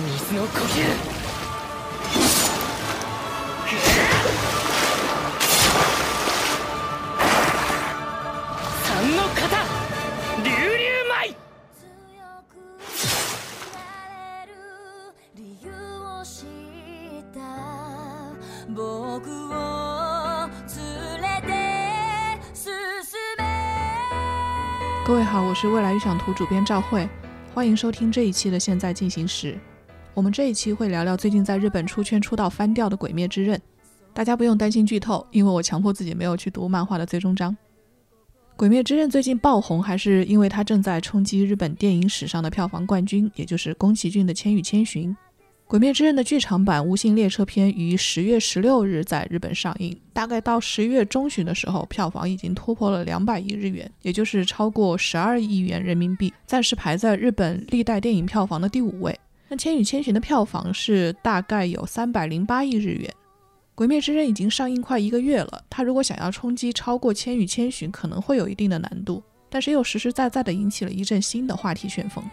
水の呼吸三の型流流舞強くなれる理由を知った僕を連れて進め各位好，我是未来预想图主编赵慧，欢迎收听这一期的《现在进行时》。 我们这一期会聊聊最近在日本出圈出道翻掉的《鬼灭之刃》。大家不用担心剧透，因为我强迫自己没有去读漫画的最终章。《鬼灭之刃》最近爆红，还是因为它正在冲击日本电影史上的票房冠军，也就是宫崎骏的《千与千寻》。《鬼灭之刃》的剧场版《无性列车篇》于十月十六日在日本上映，大概到十一月中旬的时候，票房已经突破了两百亿日元，也就是超过十二亿元人民币，暂时排在日本历代电影票房的第五位。那《千与千寻》的票房是大概有三百零八亿日元，《鬼灭之刃》已经上映快一个月了，它如果想要冲击超过《千与千寻》，可能会有一定的难度，但是又实实在在的引起了一阵新的话题旋风。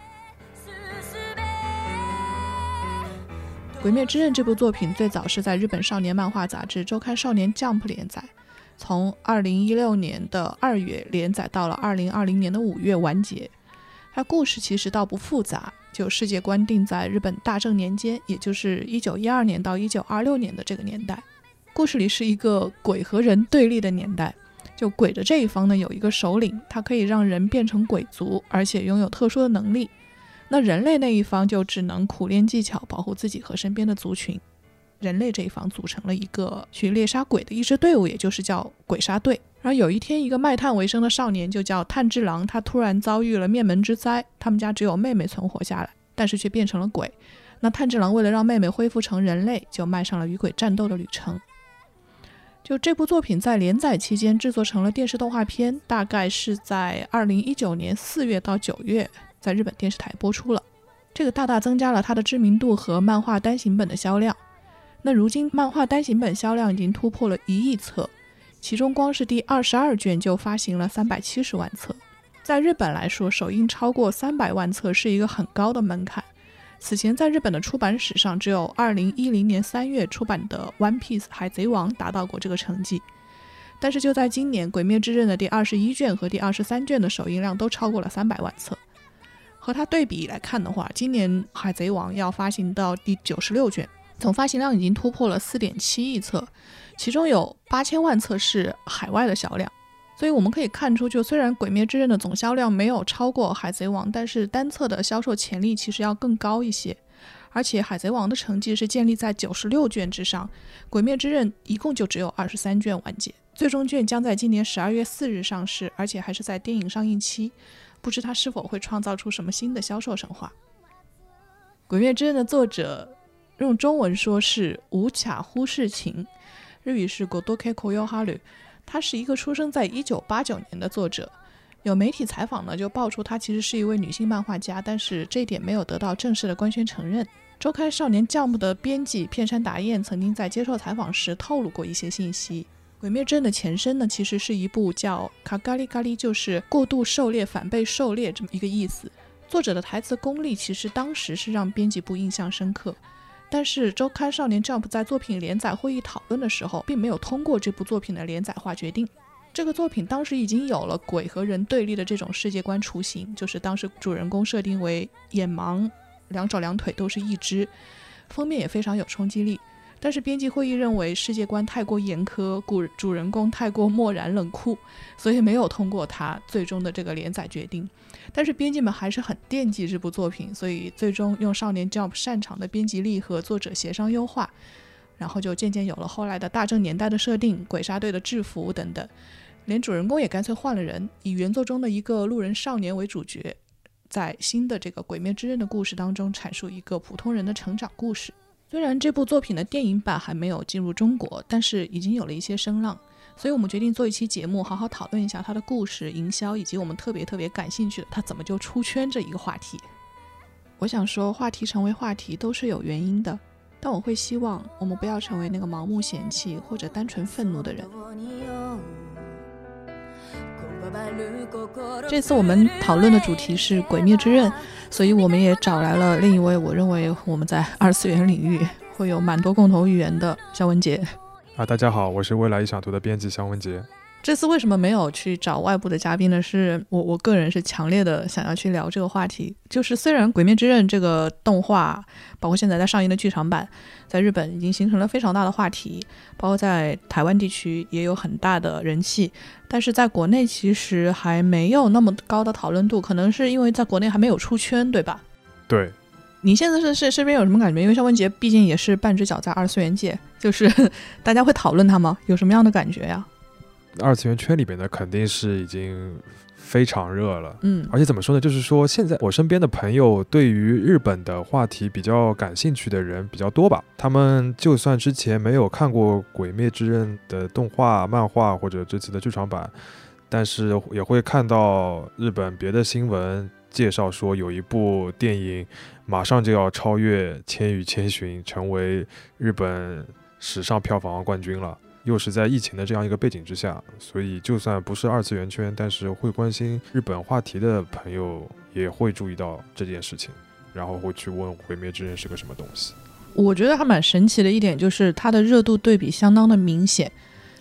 《鬼灭之刃》这部作品最早是在日本少年漫画杂志周刊少年 Jump 连载，从2016年的二月连载到了2020年的五月完结。它故事其实倒不复杂，就世界观定在日本大正年间，也就是1912年到1926年的这个年代。故事里是一个鬼和人对立的年代，就鬼的这一方呢有一个首领，他可以让人变成鬼族，而且拥有特殊的能力。那人类那一方就只能苦练技巧，保护自己和身边的族群。人类这一方组成了一个去猎杀鬼的一支队伍，也就是叫鬼杀队。然后有一天，一个卖炭为生的少年，就叫炭治郎，他突然遭遇了灭门之灾，他们家只有妹妹存活下来，但是却变成了鬼。那炭治郎为了让妹妹恢复成人类，就迈上了与鬼战斗的旅程。就这部作品在连载期间制作成了电视动画片，大概是在二零一九年四月到九月。在日本电视台播出了，这个大大增加了它的知名度和漫画单行本的销量。那如今漫画单行本销量已经突破了一亿册，其中光是第二十二卷就发行了三百七十万册。在日本来说，首印超过三百万册是一个很高的门槛。此前在日本的出版史上，只有二零一零年三月出版的《One Piece》海贼王达到过这个成绩。但是就在今年，《鬼灭之刃》的第二十一卷和第二十三卷的首印量都超过了三百万册。和它对比来看的话，今年《海贼王》要发行到第九十六卷，总发行量已经突破了四点七亿册，其中有八千万册是海外的销量。所以我们可以看出，就虽然《鬼灭之刃》的总销量没有超过《海贼王》，但是单册的销售潜力其实要更高一些。而且《海贼王》的成绩是建立在九十六卷之上，《鬼灭之刃》一共就只有二十三卷完结，最终卷将在今年十二月四日上市，而且还是在电影上映期。不知它是否会创造出什么新的销售神话。《鬼灭之刃》的作者用中文说是无卡忽视情，日语是 Godoke Koyoharu。他是一个出生在一九八九年的作者。有媒体采访呢，就爆出他其实是一位女性漫画家，但是这一点没有得到正式的官宣承认。周刊少年 Jump 的编辑片山达彦曾经在接受采访时透露过一些信息。《鬼灭之刃》的前身呢，其实是一部叫《卡咖喱咖喱》，就是过度狩猎、反被狩猎这么一个意思。作者的台词功力其实当时是让编辑部印象深刻，但是周刊少年 Jump 在作品连载会议讨论的时候，并没有通过这部作品的连载化决定。这个作品当时已经有了鬼和人对立的这种世界观雏形，就是当时主人公设定为眼盲，两手两腿都是一只，封面也非常有冲击力。但是编辑会议认为世界观太过严苛，故主人公太过漠然冷酷，所以没有通过他最终的这个连载决定。但是编辑们还是很惦记这部作品，所以最终用少年 Jump 擅长的编辑力和作者协商优化，然后就渐渐有了后来的大正年代的设定、鬼杀队的制服等等，连主人公也干脆换了人，以原作中的一个路人少年为主角，在新的这个鬼灭之刃的故事当中阐述一个普通人的成长故事。虽然这部作品的电影版还没有进入中国，但是已经有了一些声浪，所以我们决定做一期节目，好好讨论一下它的故事、营销，以及我们特别特别感兴趣的它怎么就出圈这一个话题。我想说，话题成为话题都是有原因的，但我会希望我们不要成为那个盲目嫌弃或者单纯愤怒的人。どうによ拒 这次我们讨论的主题是《鬼灭之刃》，所以我们也找来了另一位我认为我们在二次元领域会有蛮多共同语言的肖文杰。啊，大家好，我是未来一想图的编辑肖文杰。 这次为什么没有去找外部的嘉宾呢？是我我个人是强烈的想要去聊这个话题。就是虽然《鬼灭之刃》这个动画，包括现在在上映的剧场版，在日本已经形成了非常大的话题，包括在台湾地区也有很大的人气，但是在国内其实还没有那么高的讨论度，可能是因为在国内还没有出圈，对吧？对，你现在是是身边有什么感觉？因为肖文杰毕竟也是半只脚在二次元界，就是 大家会讨论他吗？有什么样的感觉呀？二次元圈里边呢，肯定是已经非常热了。嗯，而且怎么说呢？就是说，现在我身边的朋友对于日本的话题比较感兴趣的人比较多吧。他们就算之前没有看过《鬼灭之刃》的动画、漫画或者这次的剧场版，但是也会看到日本别的新闻介绍说，有一部电影马上就要超越《千与千寻》，成为日本史上票房冠军了。又是在疫情的这样一个背景之下，所以就算不是二次元圈，但是会关心日本话题的朋友也会注意到这件事情，然后会去问《毁灭之刃》是个什么东西。我觉得还蛮神奇的一点就是它的热度对比相当的明显。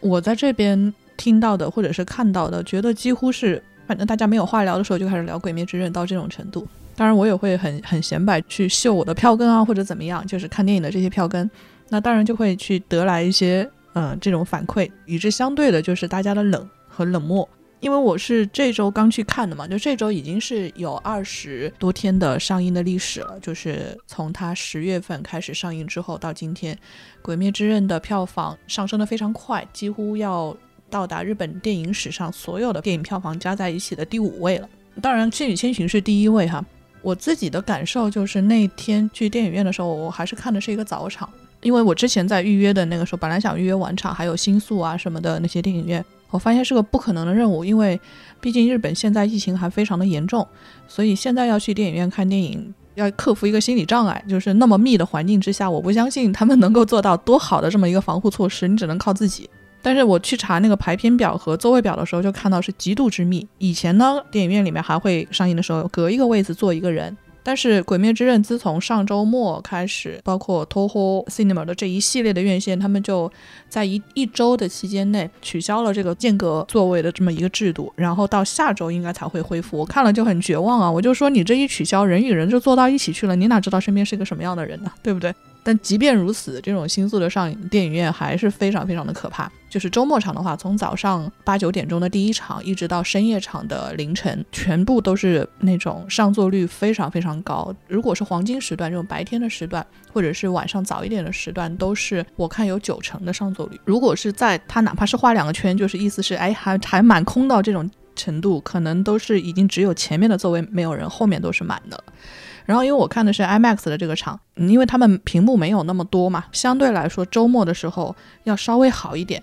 我在这边听到的或者是看到的，觉得几乎是反正大家没有话聊的时候就开始聊《鬼灭之刃》到这种程度。当然，我也会很很显摆去秀我的票根啊，或者怎么样，就是看电影的这些票根。那当然就会去得来一些。嗯，这种反馈与之相对的就是大家的冷和冷漠。因为我是这周刚去看的嘛，就这周已经是有二十多天的上映的历史了。就是从它十月份开始上映之后到今天，《鬼灭之刃》的票房上升的非常快，几乎要到达日本电影史上所有的电影票房加在一起的第五位了。当然，《千与千寻》是第一位哈。我自己的感受就是那天去电影院的时候，我还是看的是一个早场。因为我之前在预约的那个时候，本来想预约晚场，还有新宿啊什么的那些电影院，我发现是个不可能的任务，因为毕竟日本现在疫情还非常的严重，所以现在要去电影院看电影，要克服一个心理障碍，就是那么密的环境之下，我不相信他们能够做到多好的这么一个防护措施，你只能靠自己。但是我去查那个排片表和座位表的时候，就看到是极度之密。以前呢，电影院里面还会上映的时候，隔一个位子坐一个人。但是《鬼灭之刃》自从上周末开始，包括 Toho Cinema 的这一系列的院线，他们就在一一周的期间内取消了这个间隔座位的这么一个制度，然后到下周应该才会恢复。我看了就很绝望啊！我就说你这一取消，人与人就坐到一起去了，你哪知道身边是个什么样的人呢？对不对？但即便如此，这种新宿的上影电影院还是非常非常的可怕。就是周末场的话，从早上八九点钟的第一场，一直到深夜场的凌晨，全部都是那种上座率非常非常高。如果是黄金时段，这种白天的时段，或者是晚上早一点的时段，都是我看有九成的上座率。如果是在它哪怕是画两个圈，就是意思是哎还还满空到这种程度，可能都是已经只有前面的座位没有人，后面都是满的。然后，因为我看的是 IMAX 的这个场，因为他们屏幕没有那么多嘛，相对来说周末的时候要稍微好一点。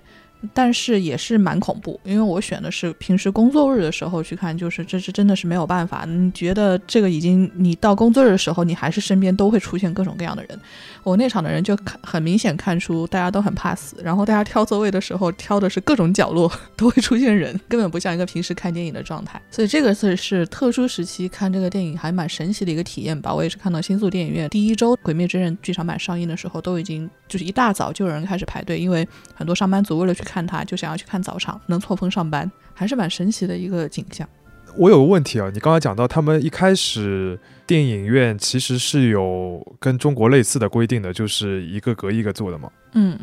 但是也是蛮恐怖，因为我选的是平时工作日的时候去看，就是这是真的是没有办法。你觉得这个已经，你到工作日的时候，你还是身边都会出现各种各样的人。我那场的人就看很明显看出大家都很怕死，然后大家挑座位的时候挑的是各种角落 都会出现人，根本不像一个平时看电影的状态。所以这个是是特殊时期看这个电影还蛮神奇的一个体验吧。我也是看到新宿电影院第一周《鬼灭之刃》剧场版上映的时候，都已经就是一大早就有人开始排队，因为很多上班族为了去看。看他就想要去看早场，能错峰上班，还是蛮神奇的一个景象。我有个问题啊，你刚才讲到他们一开始电影院其实是有跟中国类似的规定的，就是一个隔一个坐的嘛。嗯，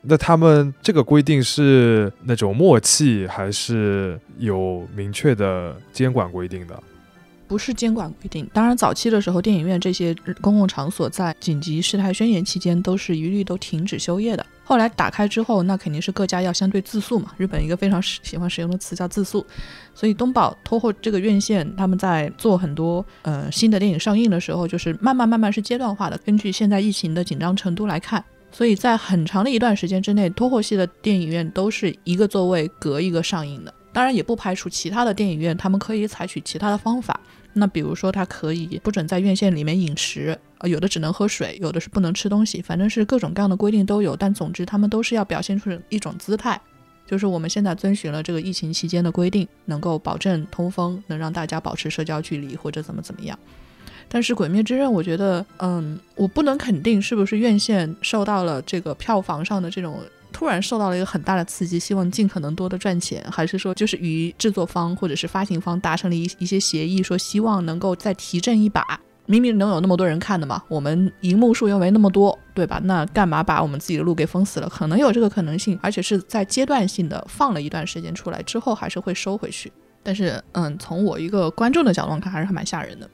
那他们这个规定是那种默契，还是有明确的监管规定的？不是监管规定，当然早期的时候，电影院这些公共场所在紧急事态宣言期间都是一律都停止休业的。后来打开之后，那肯定是各家要相对自诉嘛。日本一个非常喜欢使用的词叫自诉，所以东宝托后这个院线，他们在做很多呃新的电影上映的时候，就是慢慢慢慢是阶段化的，根据现在疫情的紧张程度来看。所以在很长的一段时间之内，托后系的电影院都是一个座位隔一个上映的。当然也不排除其他的电影院，他们可以采取其他的方法。那比如说，他可以不准在院线里面饮食，呃，有的只能喝水，有的是不能吃东西，反正是各种各样的规定都有。但总之，他们都是要表现出一种姿态。就是我们现在遵循了这个疫情期间的规定，能够保证通风，能让大家保持社交距离或者怎么怎么样。但是《鬼灭之刃》，我觉得，嗯，我不能肯定是不是院线受到了这个票房上的这种突然受到了一个很大的刺激，希望尽可能多的赚钱，还是说就是与制作方或者是发行方达成了一一些协议，说希望能够再提振一把。明明能有那么多人看的嘛，我们荧幕数又没那么多，对吧？那干嘛把我们自己的路给封死了？可能有这个可能性，而且是在阶段性的放了一段时间出来之后，还是会收回去。但是，嗯，从我一个观众的角度看，还是蛮吓人的。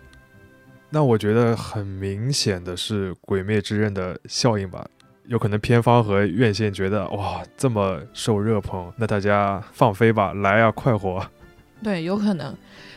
那我觉得很明显的是《鬼灭之刃》的效应吧，有可能片方和院线觉得哇这么受热捧，那大家放飞吧，来啊，快活。对，有可能，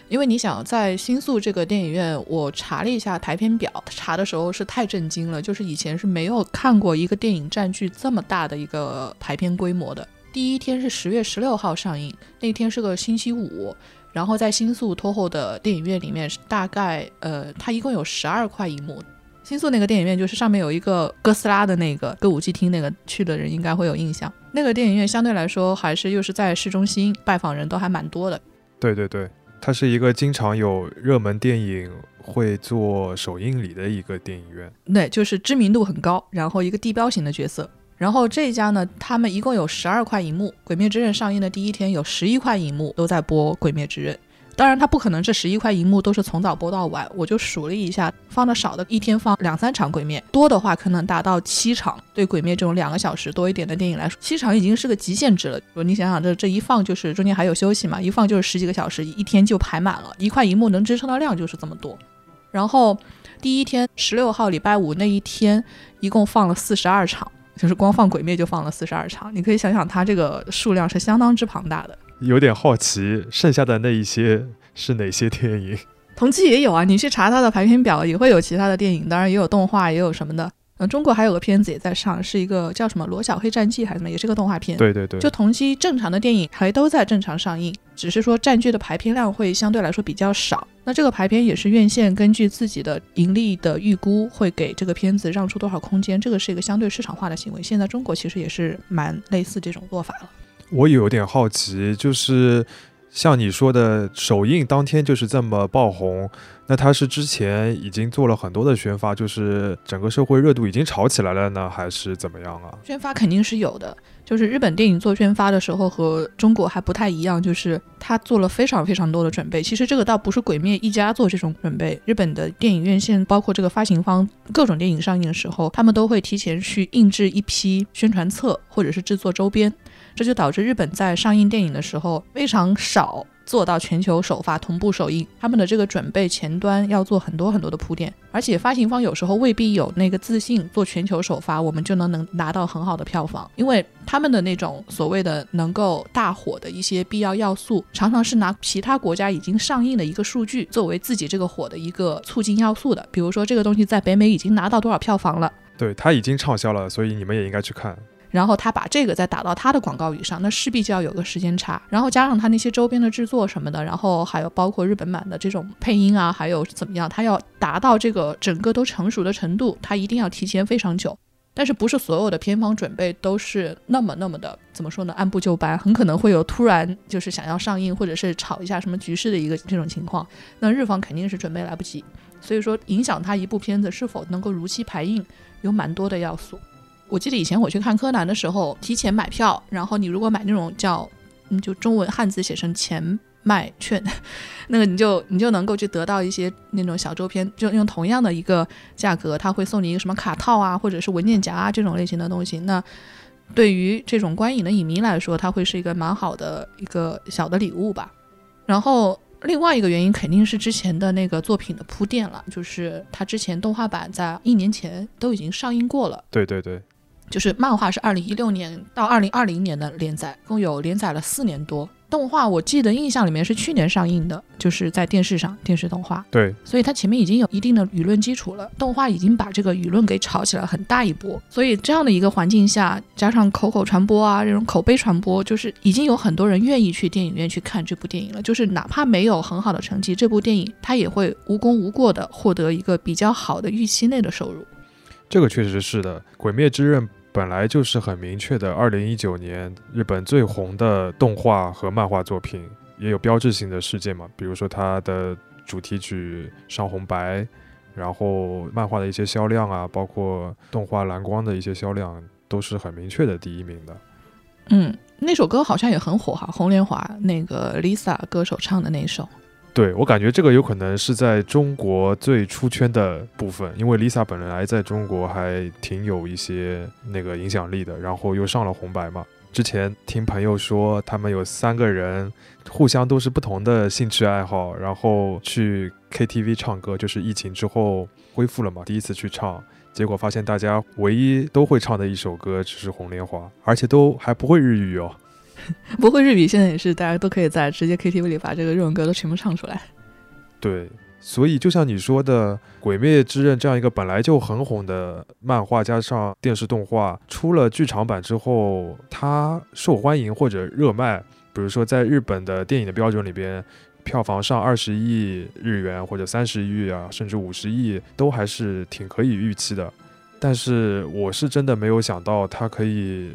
因为你想在新宿这个电影院，我查了一下排片表，查的时候是太震惊了，就是以前是没有看过一个电影占据这么大的一个排片规模的。第一天是十月十六号上映，那天是个星期五。然后在新宿托后的电影院里面，大概呃，它一共有十二块银幕。新宿那个电影院就是上面有一个哥斯拉的那个歌舞伎厅，那个去的人应该会有印象。那个电影院相对来说还是又是在市中心，拜访人都还蛮多的。对对对，它是一个经常有热门电影会做首映礼的一个电影院。对，就是知名度很高，然后一个地标型的角色。然后这一家呢，他们一共有十二块银幕，《鬼灭之刃》上映的第一天有十一块银幕都在播《鬼灭之刃》。当然，它不可能这十一块银幕都是从早播到晚，我就数了一下，放的少的一天放两三场《鬼灭》，多的话可能达到七场。对《鬼灭》这种两个小时多一点的电影来说，七场已经是个极限值了。你想想，这这一放就是中间还有休息嘛，一放就是十几个小时，一天就排满了，一块银幕能支撑的量就是这么多。然后第一天十六号礼拜五那一天，一共放了四十二场。就是光放《鬼灭》就放了四十二场，你可以想想，它这个数量是相当之庞大的。有点好奇，剩下的那一些是哪些电影？同期也有啊，你去查它的排片表，也会有其他的电影，当然也有动画，也有什么的。嗯，中国还有个片子也在上，是一个叫什么《罗小黑战记》还是什么，也是个动画片。对对对，就同期正常的电影还都在正常上映，只是说占据的排片量会相对来说比较少。那这个排片也是院线根据自己的盈利的预估，会给这个片子让出多少空间，这个是一个相对市场化的行为。现在中国其实也是蛮类似这种做法了。我有点好奇，就是像你说的，首映当天就是这么爆红。那他是之前已经做了很多的宣发，就是整个社会热度已经炒起来了呢，还是怎么样啊？宣发肯定是有的，就是日本电影做宣发的时候和中国还不太一样，就是他做了非常非常多的准备。其实这个倒不是鬼灭一家做这种准备，日本的电影院线包括这个发行方，各种电影上映的时候，他们都会提前去印制一批宣传册或者是制作周边，这就导致日本在上映电影的时候非常少。做到全球首发同步首映，他们的这个准备前端要做很多很多的铺垫，而且发行方有时候未必有那个自信做全球首发，我们就能能拿到很好的票房，因为他们的那种所谓的能够大火的一些必要要素，常常是拿其他国家已经上映的一个数据作为自己这个火的一个促进要素的，比如说这个东西在北美已经拿到多少票房了，对，它已经畅销了，所以你们也应该去看。然后他把这个再打到他的广告语上，那势必就要有个时间差。然后加上他那些周边的制作什么的，然后还有包括日本版的这种配音啊，还有怎么样，他要达到这个整个都成熟的程度，他一定要提前非常久。但是不是所有的片方准备都是那么那么的怎么说呢？按部就班，很可能会有突然就是想要上映或者是炒一下什么局势的一个这种情况。那日方肯定是准备来不及，所以说影响他一部片子是否能够如期排映，有蛮多的要素。我记得以前我去看柯南的时候，提前买票，然后你如果买那种叫，嗯，就中文汉字写成前卖券，那个你就你就能够去得到一些那种小周边，就用同样的一个价格，他会送你一个什么卡套啊，或者是文件夹啊这种类型的东西。那对于这种观影的影迷来说，它会是一个蛮好的一个小的礼物吧。然后另外一个原因肯定是之前的那个作品的铺垫了，就是它之前动画版在一年前都已经上映过了。对对对。就是漫画是二零一六年到二零二零年的连载，共有连载了四年多。动画我记得印象里面是去年上映的，就是在电视上电视动画。对，所以它前面已经有一定的舆论基础了，动画已经把这个舆论给炒起来很大一波。所以这样的一个环境下，加上口口传播啊，这种口碑传播，就是已经有很多人愿意去电影院去看这部电影了。就是哪怕没有很好的成绩，这部电影它也会无功无过的获得一个比较好的预期内的收入。这个确实是的，《鬼灭之刃》。本来就是很明确的，二零一九年日本最红的动画和漫画作品，也有标志性的事件嘛，比如说它的主题曲《上红白》，然后漫画的一些销量啊，包括动画蓝光的一些销量，都是很明确的第一名的。嗯，那首歌好像也很火哈，红莲华那个 Lisa 歌手唱的那首。对我感觉这个有可能是在中国最出圈的部分，因为 Lisa 本来在中国还挺有一些那个影响力的，然后又上了红白嘛。之前听朋友说，他们有三个人互相都是不同的兴趣爱好，然后去 KTV 唱歌，就是疫情之后恢复了嘛，第一次去唱，结果发现大家唯一都会唱的一首歌只是《红莲华》，而且都还不会日语哦。不会日语，现在也是大家都可以在直接 KTV 里把这个日文歌都全部唱出来。对，所以就像你说的，《鬼灭之刃》这样一个本来就很红的漫画，加上电视动画出了剧场版之后，它受欢迎或者热卖，比如说在日本的电影的标准里边，票房上二十亿日元或者三十亿啊，甚至五十亿，都还是挺可以预期的。但是我是真的没有想到它可以。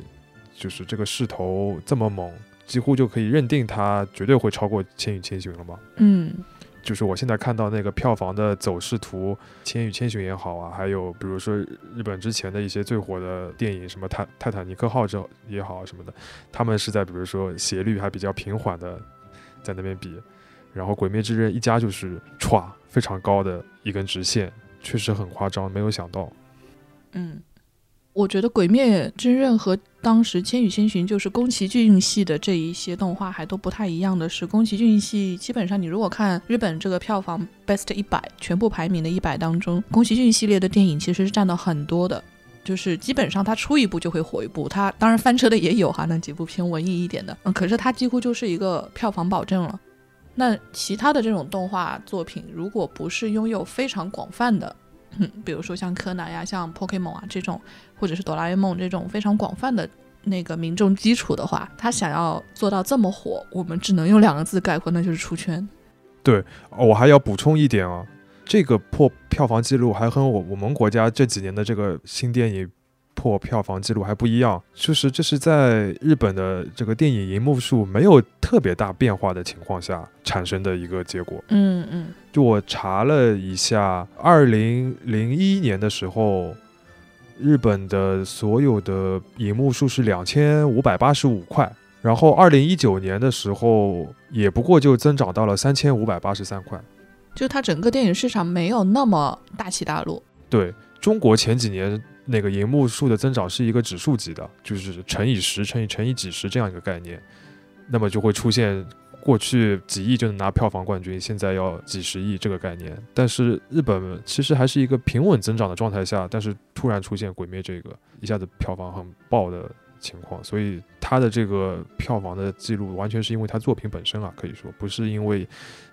就是这个势头这么猛，几乎就可以认定它绝对会超过《千与千寻》了吗？嗯，就是我现在看到那个票房的走势图，《千与千寻》也好啊，还有比如说日本之前的一些最火的电影，什么《泰泰坦尼克号》这也好什么的，他们是在比如说斜率还比较平缓的在那边比，然后《鬼灭之刃》一加就是歘非常高的一根直线，确实很夸张，没有想到。嗯。我觉得《鬼灭之刃》和当时《千与千寻》就是宫崎骏系的这一些动画还都不太一样的是，宫崎骏系基本上你如果看日本这个票房 Best 一百全部排名的一百当中，宫崎骏系列的电影其实是占到很多的，就是基本上他出一部就会火一部，他当然翻车的也有哈，那几部偏文艺一点的，嗯，可是他几乎就是一个票房保证了。那其他的这种动画作品，如果不是拥有非常广泛的。嗯，比如说像柯南呀、像 Pokemon 啊这种，或者是哆啦 A 梦这种非常广泛的那个民众基础的话，他想要做到这么火，我们只能用两个字概括，那就是出圈。对，我还要补充一点啊，这个破票房记录还和我我们国家这几年的这个新电影。破票房记录还不一样，就是这是在日本的这个电影银幕数没有特别大变化的情况下产生的一个结果。嗯嗯，就我查了一下，二零零一年的时候，日本的所有的银幕数是两千五百八十五块，然后二零一九年的时候也不过就增长到了三千五百八十三块，就它整个电影市场没有那么大起大落。对中国前几年。那个银幕数的增长是一个指数级的，就是乘以十乘以乘以几十这样一个概念，那么就会出现过去几亿就能拿票房冠军，现在要几十亿这个概念。但是日本其实还是一个平稳增长的状态下，但是突然出现《鬼灭》这个一下子票房很爆的情况，所以它的这个票房的记录完全是因为它作品本身啊，可以说不是因为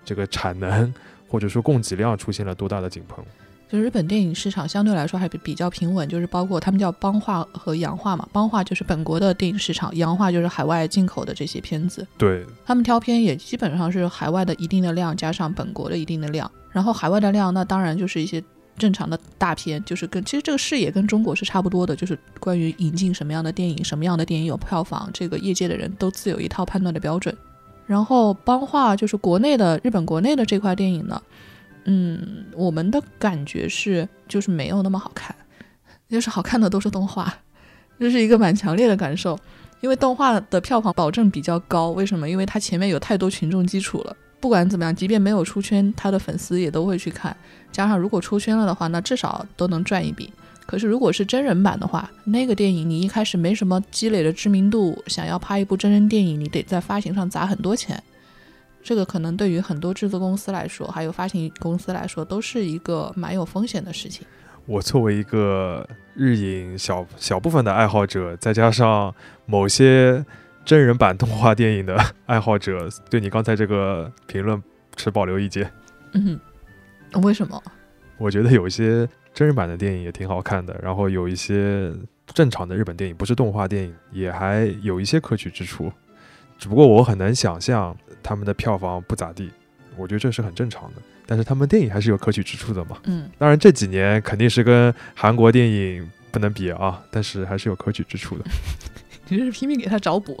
这个产能或者说供给量出现了多大的井喷。就日本电影市场相对来说还比比较平稳，就是包括他们叫邦画和洋画嘛，邦画就是本国的电影市场，洋画就是海外进口的这些片子。对，他们挑片也基本上是海外的一定的量加上本国的一定的量，然后海外的量那当然就是一些正常的大片，就是跟其实这个视野跟中国是差不多的，就是关于引进什么样的电影，什么样的电影有票房，这个业界的人都自有一套判断的标准。然后邦画就是国内的日本国内的这块电影呢。嗯，我们的感觉是，就是没有那么好看，就是好看的都是动画，这是一个蛮强烈的感受。因为动画的票房保证比较高，为什么？因为它前面有太多群众基础了，不管怎么样，即便没有出圈，他的粉丝也都会去看。加上如果出圈了的话，那至少都能赚一笔。可是如果是真人版的话，那个电影你一开始没什么积累的知名度，想要拍一部真人电影，你得在发行上砸很多钱。这个可能对于很多制作公司来说，还有发行公司来说，都是一个蛮有风险的事情。我作为一个日影小小部分的爱好者，再加上某些真人版动画电影的 爱好者，对你刚才这个评论持保留意见。嗯，为什么？我觉得有一些真人版的电影也挺好看的，然后有一些正常的日本电影，不是动画电影，也还有一些可取之处。只不过我很难想象。他们的票房不咋地，我觉得这是很正常的。但是他们电影还是有可取之处的嘛。嗯，当然这几年肯定是跟韩国电影不不能比啊，但是还是有可取之处的。你这是拼命给他找补。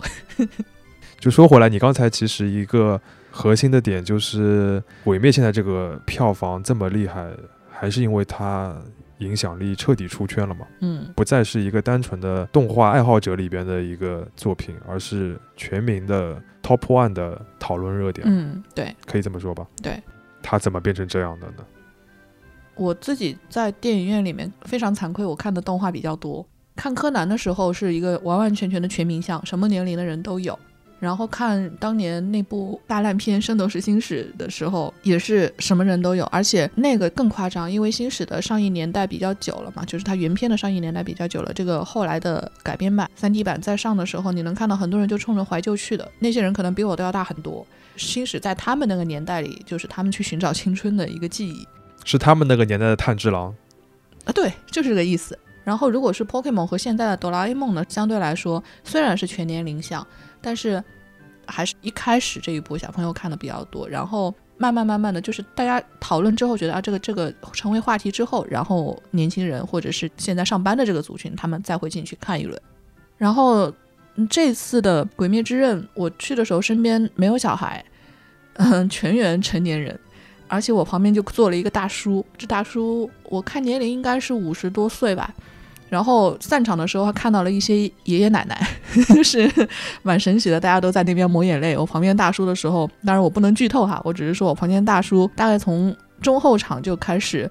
就说回来，你刚才其实一个核心的点就是，《毁灭》现在这个票房这么厉害，还是因为它影响力彻底出圈了嘛？嗯，不再是一个单纯的动画爱好者里边的一个作品，而是全民的 top one 的讨论热点，嗯，对可以这么说吧？对。他怎么变成这样的呢？我自己在电影院里面非常惭愧，我看的动画比较多。看柯南的时候是一个完完全全的全民向，什么年龄的人都有。然后看当年那部大烂片《圣斗士星矢》的时候，也是什么人都有，而且那个更夸张，因为星矢的上映年代比较久了嘛，就是它原片的上映年代比较久了。这个后来的改编版、三 D 版在上的时候，你能看到很多人就冲着怀旧去的，那些人可能比我都要大很多。星矢在他们那个年代里，就是他们去寻找青春的一个记忆。是他们那个年代的炭治郎，啊，对，就是这个意思。然后，如果是 Pokemon 和现在的哆啦 A 梦呢，相对来说虽然是全年龄向，但是还是一开始这一部小朋友看的比较多。然后慢慢慢慢的就是大家讨论之后，觉得啊，这个这个成为话题之后，然后年轻人或者是现在上班的这个族群，他们再会进去看一轮。然后这次的《鬼灭之刃》，我去的时候身边没有小孩，嗯，全员成年人。而且我旁边就坐了一个大叔，这大叔我看年龄应该是五十多岁吧。然后散场的时候还看到了一些爷爷奶奶，就是蛮神奇的，大家都在那边抹眼泪。我旁边大叔的时候，当然我不能剧透哈，我只是说我旁边大叔大概从中后场就开始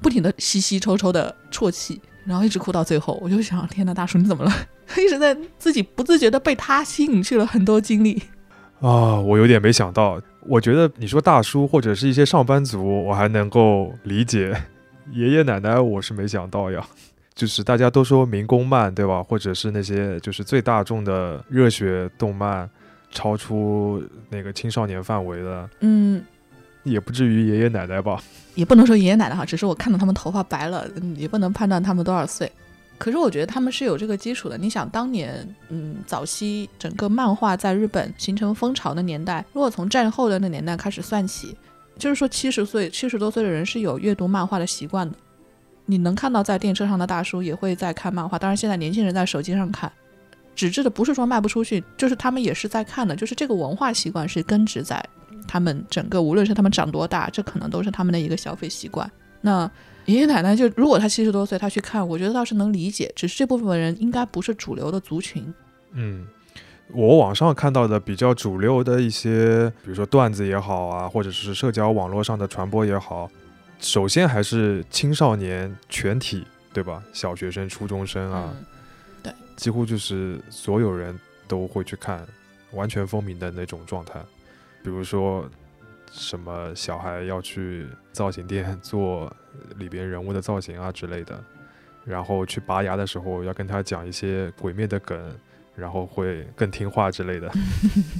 不停的吸吸抽抽的啜泣，然后一直哭到最后。我就想，天呐，大叔你怎么了？一直在自己不自觉的被他吸引去了很多精力。啊，我有点没想到。我觉得你说大叔或者是一些上班族，我还能够理解，爷爷奶奶我是没想到呀。就是大家都说民工漫，对吧？或者是那些就是最大众的热血动漫，超出那个青少年范围的，嗯，也不至于爷爷奶奶吧？也不能说爷爷奶奶哈，只是我看到他们头发白了，嗯也不能判断他们多少岁。可是我觉得他们是有这个基础的。你想，当年，嗯，早期整个漫画在日本形成风潮的年代，如果从战后的那年代开始算起，就是说七十岁、七十多岁的人是有阅读漫画的习惯的。你能看到在电车上的大叔也会在看漫画，当然现在年轻人在手机上看。纸质的不是说卖不出去，就是他们也是在看的，就是这个文化习惯是根植在他们整个，无论是他们长多大，这可能都是他们的一个消费习惯。那爷爷奶奶就如果他七十多岁，他去看，我觉得倒是能理解，只是这部分人应该不是主流的族群。嗯，我网上看到的比较主流的一些，比如说段子也好啊，或者是社交网络上的传播也好，首先还是青少年全体，对吧？小学生、初中生啊，嗯，几乎就是所有人都会去看，完全风靡的那种状态。比如说，什么小孩要去造型店做里边人物的造型啊之类的，然后去拔牙的时候要跟他讲一些鬼灭的梗，然后会更听话之类的，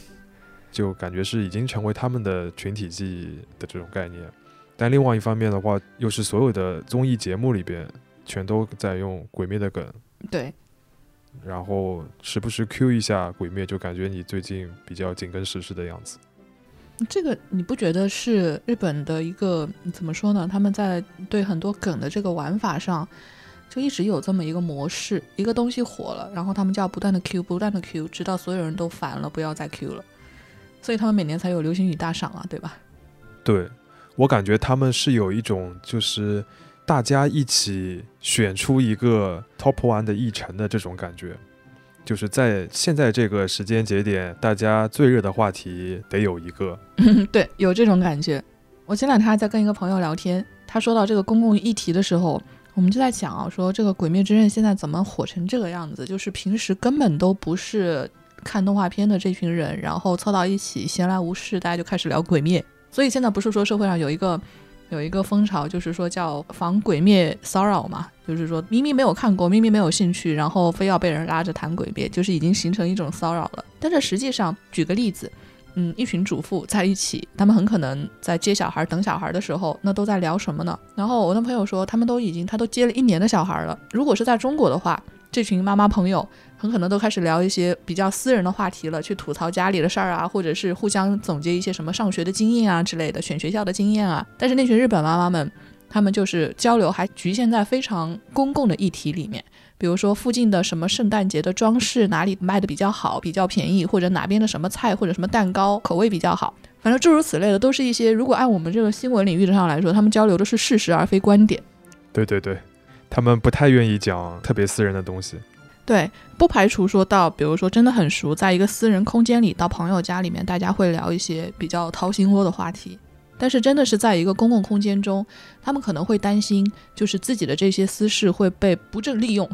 就感觉是已经成为他们的群体记忆的这种概念。但另外一方面的话，又是所有的综艺节目里边全都在用鬼灭的梗，对，然后时不时 Q 一下鬼灭，就感觉你最近比较紧跟时事的样子。这个你不觉得是日本的一个怎么说呢？他们在对很多梗的这个玩法上，就一直有这么一个模式：一个东西火了，然后他们就要不断的 Q，不断的 Q，直到所有人都烦了，不要再 Q 了。所以他们每年才有流行语大赏啊，对吧？对我感觉他们是有一种就是大家一起选出一个 top one 的议程的这种感觉，就是在现在这个时间节点，大家最热的话题得有一个。对，有这种感觉。我前两天还在跟一个朋友聊天，他说到这个公共议题的时候，我们就在想啊，说这个《鬼灭之刃》现在怎么火成这个样子？就是平时根本都不是看动画片的这群人，然后凑到一起闲来无事，大家就开始聊鬼灭。所以现在不是说社会上有一个有一个风潮，就是说叫防鬼灭骚扰嘛，就是说明明没有看过，明明没有兴趣，然后非要被人拉着谈鬼灭，就是已经形成一种骚扰了。但是实际上，举个例子。嗯，一群主妇在一起，他们很可能在接小孩、等小孩的时候，那都在聊什么呢？然后我那朋友说，他们都已经，他都接了一年的小孩了。如果是在中国的话，这群妈妈朋友很可能都开始聊一些比较私人的话题了，去吐槽家里的事儿啊，或者是互相总结一些什么上学的经验啊之类的，选学校的经验啊。但是那群日本妈妈们，他们就是交流还局限在非常公共的议题里面，比如说附近的什么圣诞节的装饰哪里卖的比较好、比较便宜，或者哪边的什么菜或者什么蛋糕口味比较好，反正诸如此类的，都是一些如果按我们这个新闻领域上来说，他们交流的是事实而非观点。对对对，他们不太愿意讲特别私人的东西。对，不排除说到，比如说真的很熟，在一个私人空间里，到朋友家里面，大家会聊一些比较掏心窝的话题。但是真的是在一个公共空间中，他们可能会担心，就是自己的这些私事会被不正利用，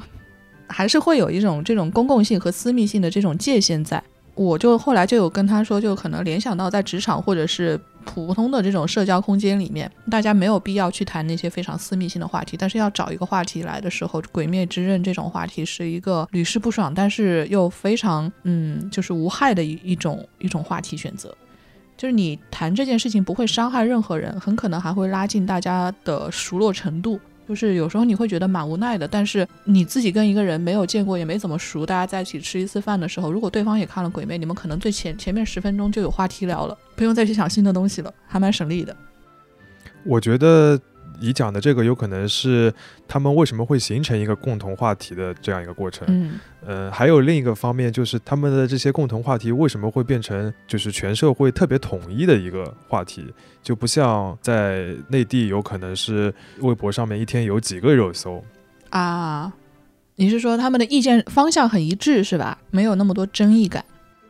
还是会有一种这种公共性和私密性的这种界限在。我就后来就有跟他说，就可能联想到在职场或者是普通的这种社交空间里面，大家没有必要去谈那些非常私密性的话题，但是要找一个话题来的时候，《鬼灭之刃》这种话题是一个屡试不爽，但是又非常嗯，就是无害的一一种一种话题选择。就是你谈这件事情不会伤害任何人，很可能还会拉近大家的熟络程度。就是有时候你会觉得蛮无奈的，但是你自己跟一个人没有见过也没怎么熟，大家在一起吃一次饭的时候，如果对方也看了《鬼魅》，你们可能最前前面十分钟就有话题聊了，不用再去想新的东西了，还蛮省力的。我觉得。你讲的这个有可能是他们为什么会形成一个共同话题的这样一个过程。嗯，呃，还有另一个方面就是他们的这些共同话题为什么会变成就是全社会特别统一的一个话题，就不像在内地有可能是微博上面一天有几个热搜啊？你是说他们的意见方向很一致是吧？没有那么多争议感？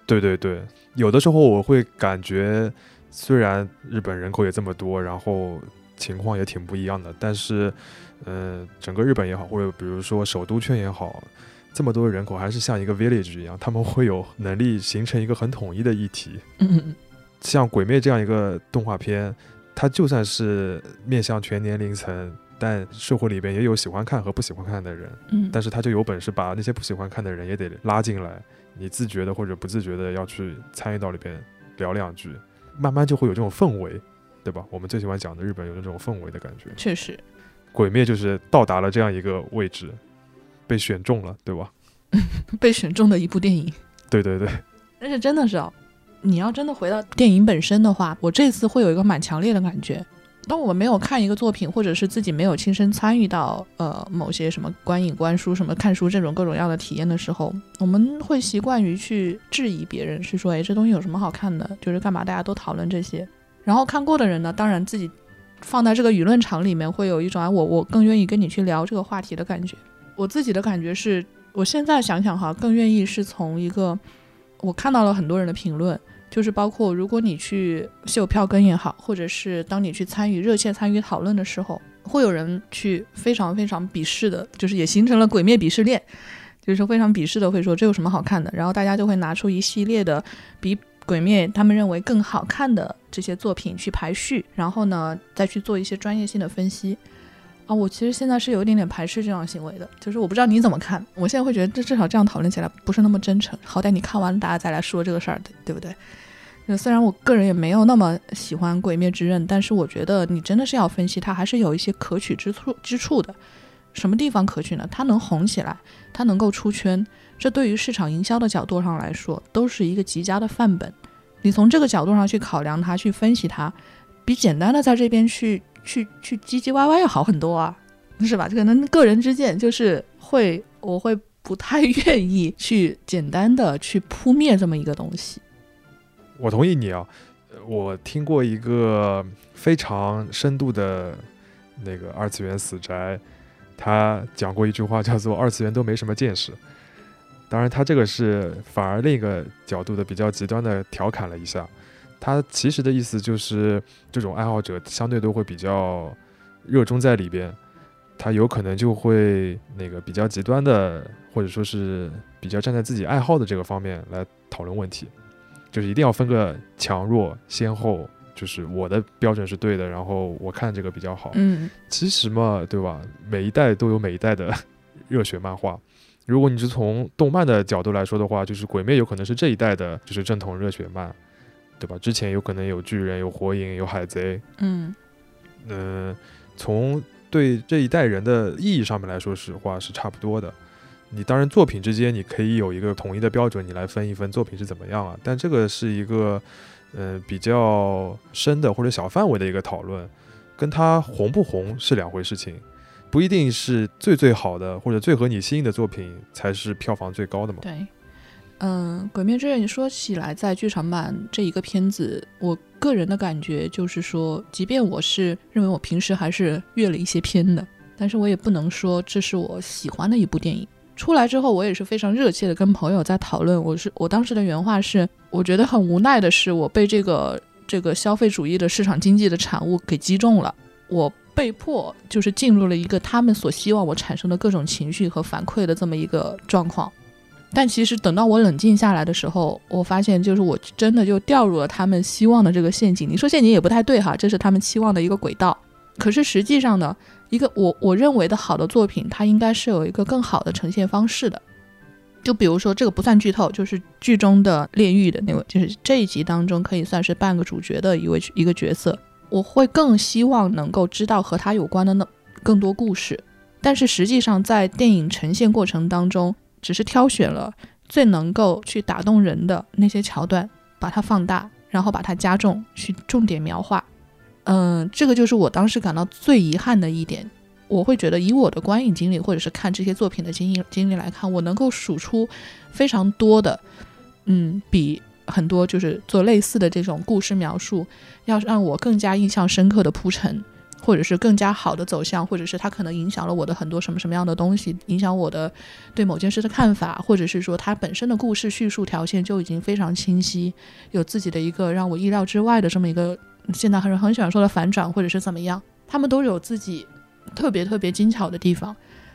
对对对，有的时候我会感觉，虽然日本人口也这么多，然后。情况也挺不一样的，但是，嗯，整个日本也好，或者比如说首都圈也好，这么多人口还是像一个 village 一样，他们会有能力形成一个很统一的议题。嗯嗯像《鬼灭》这样一个动画片，它就算是面向全年龄层，但社会里边也有喜欢看和不喜欢看的人。嗯。但是他就有本事把那些不喜欢看的人也得拉进来，你自觉的或者不自觉的要去参与到里边聊两句，慢慢就会有这种氛围。对吧？我们最喜欢讲的日本有那种氛围的感觉。确实，鬼灭就是到达了这样一个位置，被选中了，对吧？被选中的一部电影。对对对。但是真的是哦，你要真的回到电影本身的话，我这次会有一个蛮强烈的感觉。当我们没有看一个作品，或者是自己没有亲身参与到呃某些什么观影、观书、什么看书这种各种各样的体验的时候，我们会习惯于去质疑别人，是说，哎，这东西有什么好看的？就是干嘛大家都讨论这些？然后看过的人呢，当然自己放在这个舆论场里面，会有一种啊，我我更愿意跟你去聊这个话题的感觉。我自己的感觉是，我现在想想哈，更愿意是从一个我看到了很多人的评论，就是包括如果你去秀票根也好，或者是当你去参与热切参与讨论的时候，会有人去非常非常鄙视的，就是也形成了鬼灭鄙视链，就是非常鄙视的会说这有什么好看的，然后大家就会拿出一系列的比。鬼灭，他们认为更好看的这些作品去排序，然后呢，再去做一些专业性的分析。啊，我其实现在是有一点点排斥这样行为的，就是我不知道你怎么看。我现在会觉得，这至少这样讨论起来不是那么真诚。好歹你看完了，大家再来说这个事儿，对不对？虽然我个人也没有那么喜欢《鬼灭之刃》，但是我觉得你真的是要分析它，还是有一些可取之处之处的。什么地方可取呢？它能红起来，它能够出圈。这对于市场营销的角度上来说，都是一个极佳的范本。你从这个角度上去考量它，去分析它，比简单的在这边去去去唧唧歪歪要好很多啊，是吧？可能个人之见就是会，我会不太愿意去简单的去扑灭这么一个东西。我同意你啊，我听过一个非常深度的那个二次元死宅，他讲过一句话，叫做“二次元都没什么见识”。当然，他这个是反而另一个角度的比较极端的调侃了一下。他其实的意思就是，这种爱好者相对都会比较热衷在里边，他有可能就会那个比较极端的，或者说是比较站在自己爱好的这个方面来讨论问题，就是一定要分个强弱先后，就是我的标准是对的，然后我看这个比较好。嗯，其实嘛，对吧？每一代都有每一代的 热血漫画。如果你是从动漫的角度来说的话，就是《鬼灭》有可能是这一代的，就是正统热血漫，对吧？之前有可能有巨人、有火影、有海贼，嗯，嗯，从对这一代人的意义上面来说，实话是差不多的。你当然作品之间你可以有一个统一的标准，你来分一分作品是怎么样啊？但这个是一个，嗯，比较深的或者小范围的一个讨论。跟它红不红是两回事情，不一定是最最好的或者最合你心意的作品才是票房最高的嘛。对，嗯，《鬼灭之刃》你说起来，在剧场版这一个片子，我个人的感觉就是说，即便我是认为我平时还是阅了一些片的，但是我也不能说这是我喜欢的一部电影。出来之后，我也是非常热切的跟朋友在讨论。我是我当时的原话是，我觉得很无奈的是，我被这个这个消费主义的市场经济的产物给击中了，我被迫就是进入了一个他们所希望我产生的各种情绪和反馈的这么一个状况。但其实等到我冷静下来的时候，我发现就是我真的就掉入了他们希望的这个陷阱。你说陷阱也不太对哈，这是他们期望的一个轨道。可是实际上呢，一个我我认为的好的作品，它应该是有一个更好的呈现方式的。就比如说这个不算剧透，就是剧中的炼狱的那位，就是这一集当中可以算是半个主角的一位一个角色。我会更希望能够知道和他有关的那更多故事，但是实际上在电影呈现过程当中。只是挑选了最能够去打动人的那些桥段，把它放大，然后把它加重，去重点描画。嗯，这个就是我当时感到最遗憾的一点。我会觉得，以我的观影经历，或者是看这些作品的经历经历来看，我能够数出非常多的，嗯，比很多就是做类似的这种故事描述，要让我更加印象深刻的铺陈。或者是更加好的走向，或者是它可能影响了我的很多什么什么样的东西，影响我的对某件事的看法，或者是说它本身的故事叙述条线就已经非常清晰，有自己的一个让我意料之外的这么一个，现在很很喜欢说的反转，或者是怎么样，他们都有自己特别特别精巧的地方。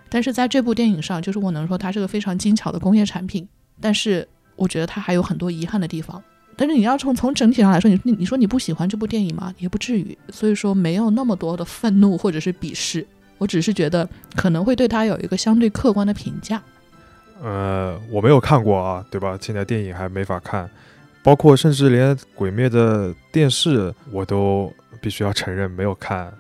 但是在这部电影上，就是我能说它是个非常精巧的工业产品，但是我觉得它还有很多遗憾的地方。但是你要从从整体上来说，你你你说你不喜欢这部电影吗？也不至于，所以说没有那么多的愤怒或者是鄙视，我只是觉得可能会对他有一个相对客观的评价。呃，我没有看过啊，对吧？现在电影还没法看，包括甚至连《鬼灭》的电视我都必须要承认没有看，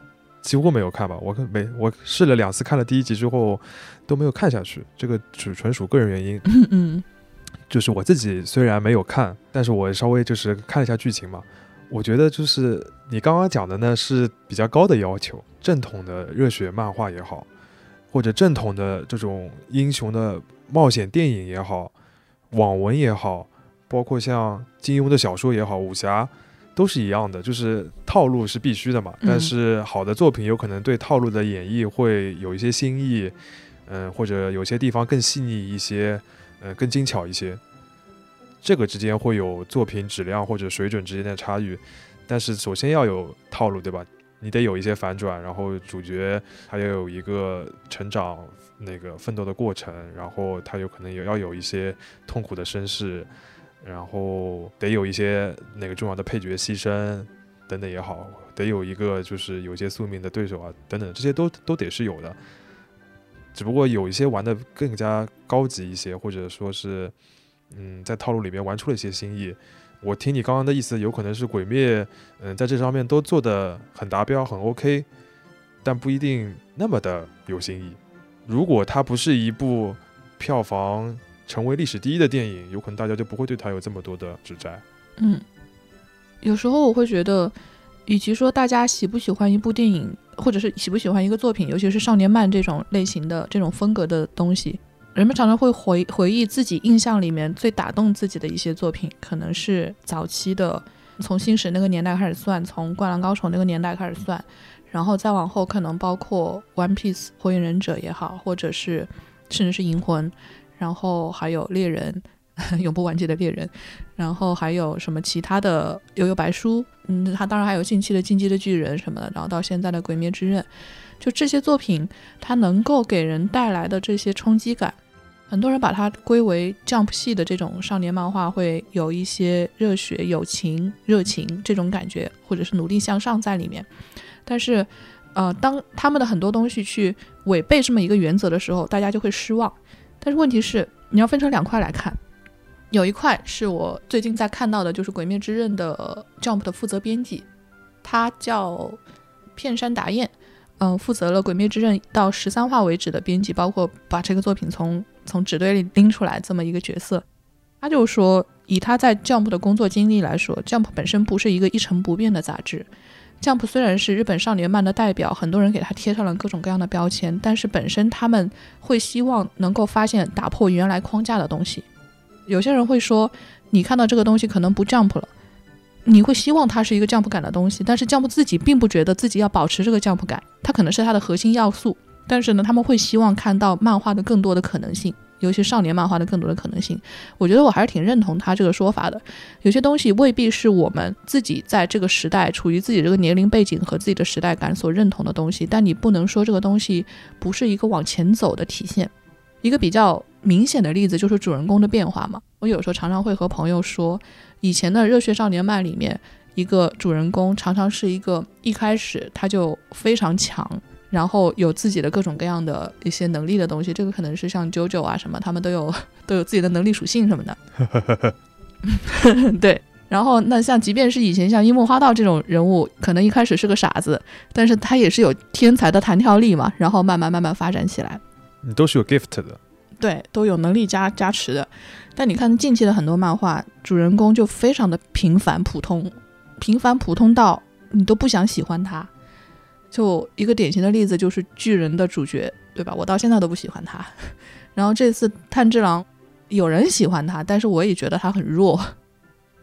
几乎没有看吧。我没我试了两次，看了第一集之后都没有看下去，这个只纯属个人原因。嗯。就是我自己虽然没有看，但是我稍微就是看了一下剧情嘛。我觉得就是你刚刚讲的呢是比较高的要求，正统的热血漫画也好，或者正统的这种英雄的冒险电影也好，网文也好，包括像金庸的小说也好，武侠都是一样的，就是套路是必须的嘛。但是好的作品有可能对套路的演绎会有一些新意，嗯，或者有些地方更细腻一些。嗯，更精巧一些，这个之间会有作品质量或者水准之间的差异，但是首先要有套路，对吧？你得有一些反转，然后主角他要有一个成长、那个奋斗的过程，然后他有可能也要有一些痛苦的身世，然后得有一些那个重要的配角牺牲等等也好，得有一个就是有些宿命的对手啊等等，这些都都得是有的。只不过有一些玩的更加高级一些，或者说是，嗯，在套路里面玩出了一些新意。我听你刚刚的意思，有可能是鬼灭，嗯，在这方面都做的很达标，很 OK，但不一定那么的有新意。如果它不是一部票房成为历史第一的电影，有可能大家就不会对它有这么多的指摘。嗯，有时候我会觉得。与其说大家喜不喜欢一部电影，或者是喜不喜欢一个作品，尤其是少年漫这种类型的这种风格的东西，人们常常会回回忆自己印象里面最打动自己的一些作品，可能是早期的，从星矢那个年代开始算，从灌篮高手那个年代开始算，然后再往后可能包括 One Piece 火影忍者也好，或者是甚至是银魂，然后还有猎人。永不完结的猎人，然后还有什么其他的悠悠白书，嗯，他当然还有近期的进击的巨人什么的，然后到现在的鬼灭之刃，就这些作品，它能够给人带来的这些冲击感，很多人把它归为 Jump 系的这种少年漫画，会有一些热血、友情、热情这种感觉，或者是努力向上在里面。但是，呃，当他们的很多东西去违背这么一个原则的时候，大家就会失望。但是问题是，你要分成两块来看。有一块是我最近在看到的，就是《鬼灭之刃》的 Jump 的负责编辑，他叫片山达彦，嗯，负责了《鬼灭之刃》到十三话为止的编辑，包括把这个作品从从纸堆里拎出来这么一个角色。他就说，以他在 Jump 的工作经历来说，Jump 本身不是一个一成不变的杂志，Jump 虽然是日本少年漫的代表，很多人给他贴上了各种各样的标签，但是本身他们会希望能够发现打破原来框架的东西。有些人会说，你看到这个东西可能不 Jump 了，你会希望它是一个 Jump 感的东西，但是 Jump 自己并不觉得自己要保持这个 Jump 感，它可能是它的核心要素。但是呢，他们会希望看到漫画的更多的可能性，尤其少年漫画的更多的可能性。我觉得我还是挺认同他这个说法的。有些东西未必是我们自己在这个时代处于自己这个年龄背景和自己的时代感所认同的东西，但你不能说这个东西不是一个往前走的体现。一个比较明显的例子就是主人公的变化嘛。我有时候常常会和朋友说，以前的热血少年漫里面，一个主人公常常是一个一开始他就非常强。然后有自己的各种各样的一些能力的东西，这个可能是像九九啊什么，他们都有 都有自己的能力属性什么的。对，然后那像即便是以前像樱木花道这种人物，可能一开始是个傻子，但是他也是有天才的弹跳力嘛，然后慢慢慢慢发展起来。你都是有 gift 的，对，都有能力加加持的。但你看近期的很多漫画，主人公就非常的平凡普通，平凡普通到你都不想喜欢他。就一个典型的例子，就是巨人的主角，对吧？我到现在都不喜欢他。然后这次炭治郎，有人喜欢他，但是我也觉得他很弱。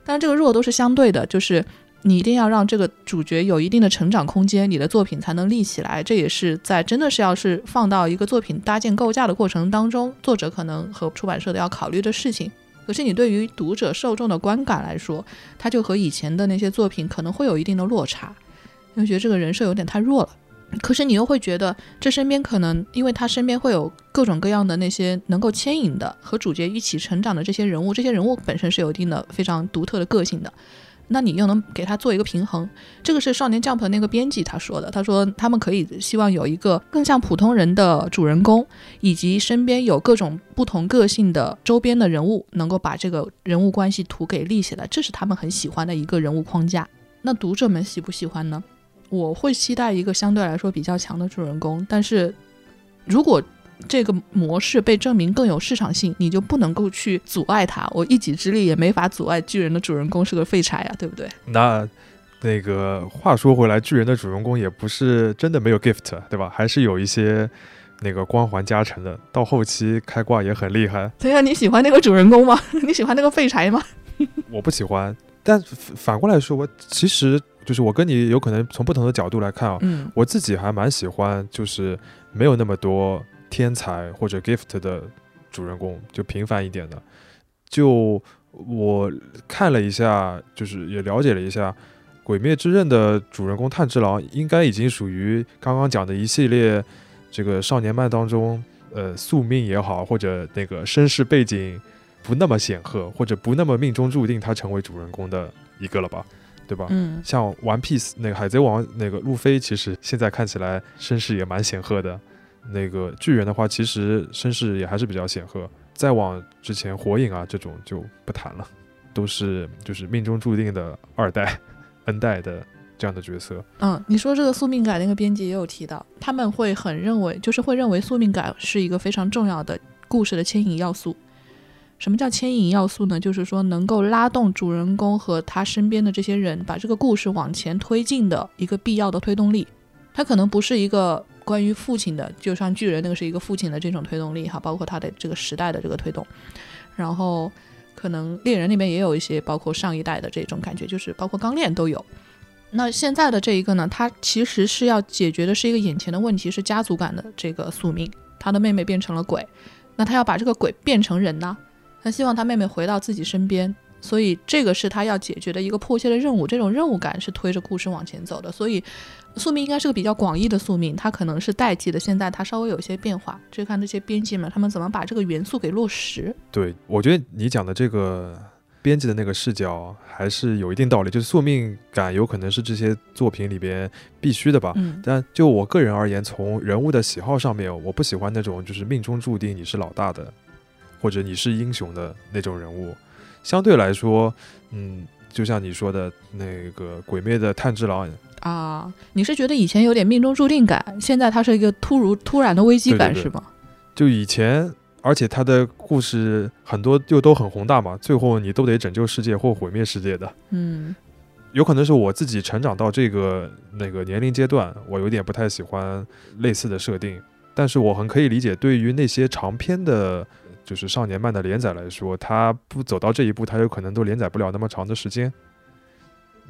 但是这个弱都是相对的，就是你一定要让这个主角有一定的成长空间，你的作品才能立起来。这也是在真的是要是放到一个作品搭建构架的过程当中，作者可能和出版社的要考虑的事情。可是你对于读者受众的观感来说，他就和以前的那些作品可能会有一定的落差。又觉得这个人设有点太弱了，可是你又会觉得这身边可能因为他身边会有各种各样的那些能够牵引的和主角一起成长的这些人物，这些人物本身是有一定的非常独特的个性的，那你又能给他做一个平衡。这个是少年 Jump 那个编辑他说的，他说他们可以希望有一个更像普通人的主人公，以及身边有各种不同个性的周边的人物，能够把这个人物关系图给立起来，这是他们很喜欢的一个人物框架。那读者们喜不喜欢呢？我会期待一个相对来说比较强的主人公，但是如果这个模式被证明更有市场性，你就不能够去阻碍它。我一己之力也没法阻碍巨人的主人公是个废柴啊，对不对？那那个话说回来，巨人的主人公也不是真的没有 gift，对吧？还是有一些那个光环加成的，到后期开挂也很厉害。对呀，你喜欢那个主人公吗？你喜欢那个废柴吗？我不喜欢，但反过来说，我其实。就是我跟你有可能从不同的角度来看啊，嗯，我自己还蛮喜欢，就是没有那么多天才或者 gift 的主人公，就平凡一点的。就我看了一下，就是也了解了一下，《鬼灭之刃》的主人公炭治郎应该已经属于刚刚讲的一系列这个少年漫当中，呃，宿命也好，或者那个身世背景不那么显赫，或者不那么命中注定他成为主人公的一个了吧。对吧？嗯，像《One Piece》那个海贼王那个路飞，其实现在看起来身世也蛮显赫的。那个巨人的话，其实身世也还是比较显赫。再往之前，火影啊这种就不谈了，都是就是命中注定的二代、N 代的这样的角色。嗯，你说这个宿命感，那个编辑也有提到，他们会很认为，就是会认为宿命感是一个非常重要的故事的牵引要素。什么叫牵引要素呢？就是说能够拉动主人公和他身边的这些人，把这个故事往前推进的一个必要的推动力。它可能不是一个关于父亲的，就像巨人那个是一个父亲的这种推动力哈，包括他的这个时代的这个推动。然后可能猎人那边也有一些，包括上一代的这种感觉，就是包括钢炼都有。那现在的这一个呢，他其实是要解决的是一个眼前的问题，是家族感的这个宿命。他的妹妹变成了鬼，那他要把这个鬼变成人呢？他希望他妹妹回到自己身边，所以这个是他要解决的一个迫切的任务。这种任务感是推着故事往前走的。所以宿命应该是个比较广义的宿命，它可能是代际的。现在它稍微有一些变化，就看这些编辑们他们怎么把这个元素给落实。对，我觉得你讲的这个编辑的那个视角还是有一定道理。就是宿命感有可能是这些作品里边必须的吧。嗯。但就我个人而言，从人物的喜好上面，我不喜欢那种就是命中注定你是老大的。或者你是英雄的那种人物，相对来说，嗯，就像你说的那个鬼灭的炭治郎啊，你是觉得以前有点命中注定感，现在它是一个突如突然的危机感是吗？就以前，而且它的故事很多又都很宏大嘛，最后你都得拯救世界或毁灭世界的。嗯，有可能是我自己成长到这个那个年龄阶段，我有点不太喜欢类似的设定。但是我很可以理解，对于那些长篇的，就是少年漫的连载来说，它不走到这一步，它有可能都连载不了那么长的时间。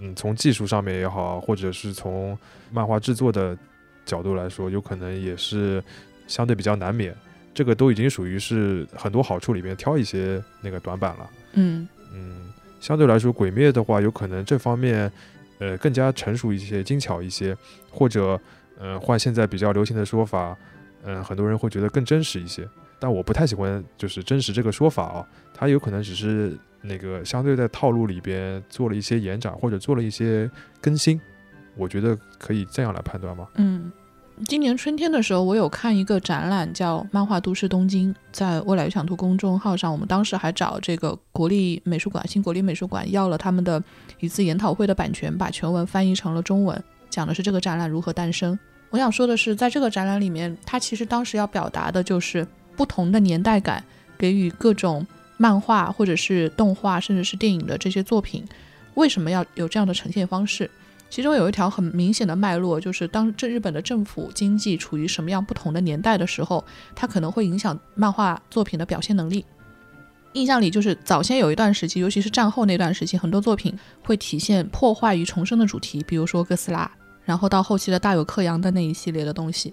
嗯，从技术上面也好，或者是从漫画制作的角度来说，有可能也是相对比较难免。这个都已经属于是很多好处里面挑一些那个短板了。嗯嗯，相对来说，鬼灭的话，有可能这方面呃更加成熟一些、精巧一些，或者嗯换现在比较流行的说法，嗯，很多人会觉得更真实一些。但我不太喜欢就是真实这个说法啊，它有可能只是那个相对在套路里边做了一些延展，或者做了一些更新。我觉得可以这样来判断吗？嗯。今年春天的时候，我有看一个展览，叫《漫画都市东京》，在未来想图公众号上。我们当时还找这个国立美术馆、新国立美术馆要了他们的一次研讨会的版权，把全文翻译成了中文，讲的是这个展览如何诞生。我想说的是，在这个展览里面，它其实当时要表达的就是不同的年代感，给予各种漫画或者是动画，甚至是电影的这些作品，为什么要有这样的呈现方式？其中有一条很明显的脉络，就是当这日本的政府经济处于什么样不同的年代的时候，它可能会影响漫画作品的表现能力。印象里就是早先有一段时期，尤其是战后那段时期，很多作品会体现破坏与重生的主题，比如说哥斯拉，然后到后期的大有克洋的那一系列的东西。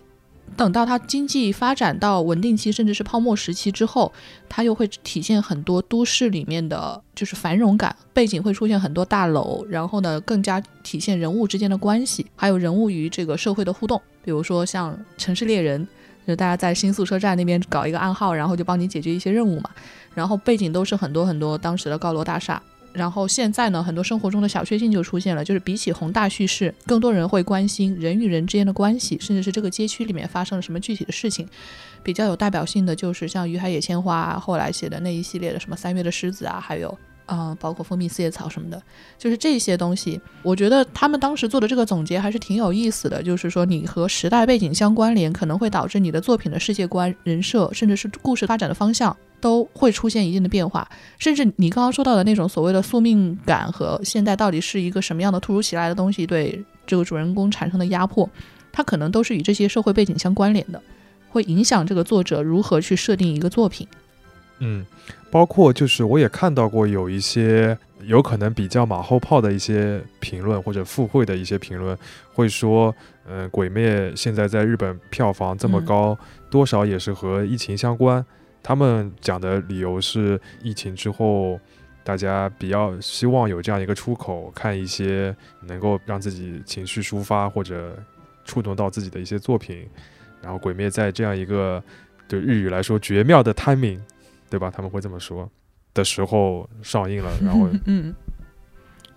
等到它经济发展到稳定期，甚至是泡沫时期之后，它又会体现很多都市里面的就是繁荣感，背景会出现很多大楼，然后呢，更加体现人物之间的关系，还有人物与这个社会的互动。比如说像《城市猎人》，就大家在新宿车站那边搞一个暗号，然后就帮你解决一些任务嘛，然后背景都是很多很多当时的高楼大厦。然后现在呢，很多生活中的小确幸就出现了，就是比起宏大叙事，更多人会关心人与人之间的关系，甚至是这个街区里面发生了什么具体的事情。比较有代表性的就是像于海野千花后来写的那一系列的什么三月的狮子啊，还有嗯，包括蜂蜜四叶草什么的，就是这些东西，我觉得他们当时做的这个总结还是挺有意思的。就是说你和时代背景相关联，可能会导致你的作品的世界观、人设，甚至是故事发展的方向。都会出现一定的变化，甚至你刚刚说到的那种所谓的宿命感和现代到底是一个什么样的突如其来的东西对这个主人公产生的压迫，它可能都是与这些社会背景相关联的，会影响这个作者如何去设定一个作品。嗯，包括就是我也看到过有一些有可能比较马后炮的一些评论或者附会的一些评论，会说，嗯，《鬼灭》现在在日本票房这么高，多少也是和疫情相关。他们讲的理由是，疫情之后，大家比较希望有这样一个出口，看一些能够让自己情绪抒发或者触动到自己的一些作品。然后，《鬼灭》在这样一个对日语来说绝妙的 timing，对吧？他们会这么说的时候上映了。然后，嗯，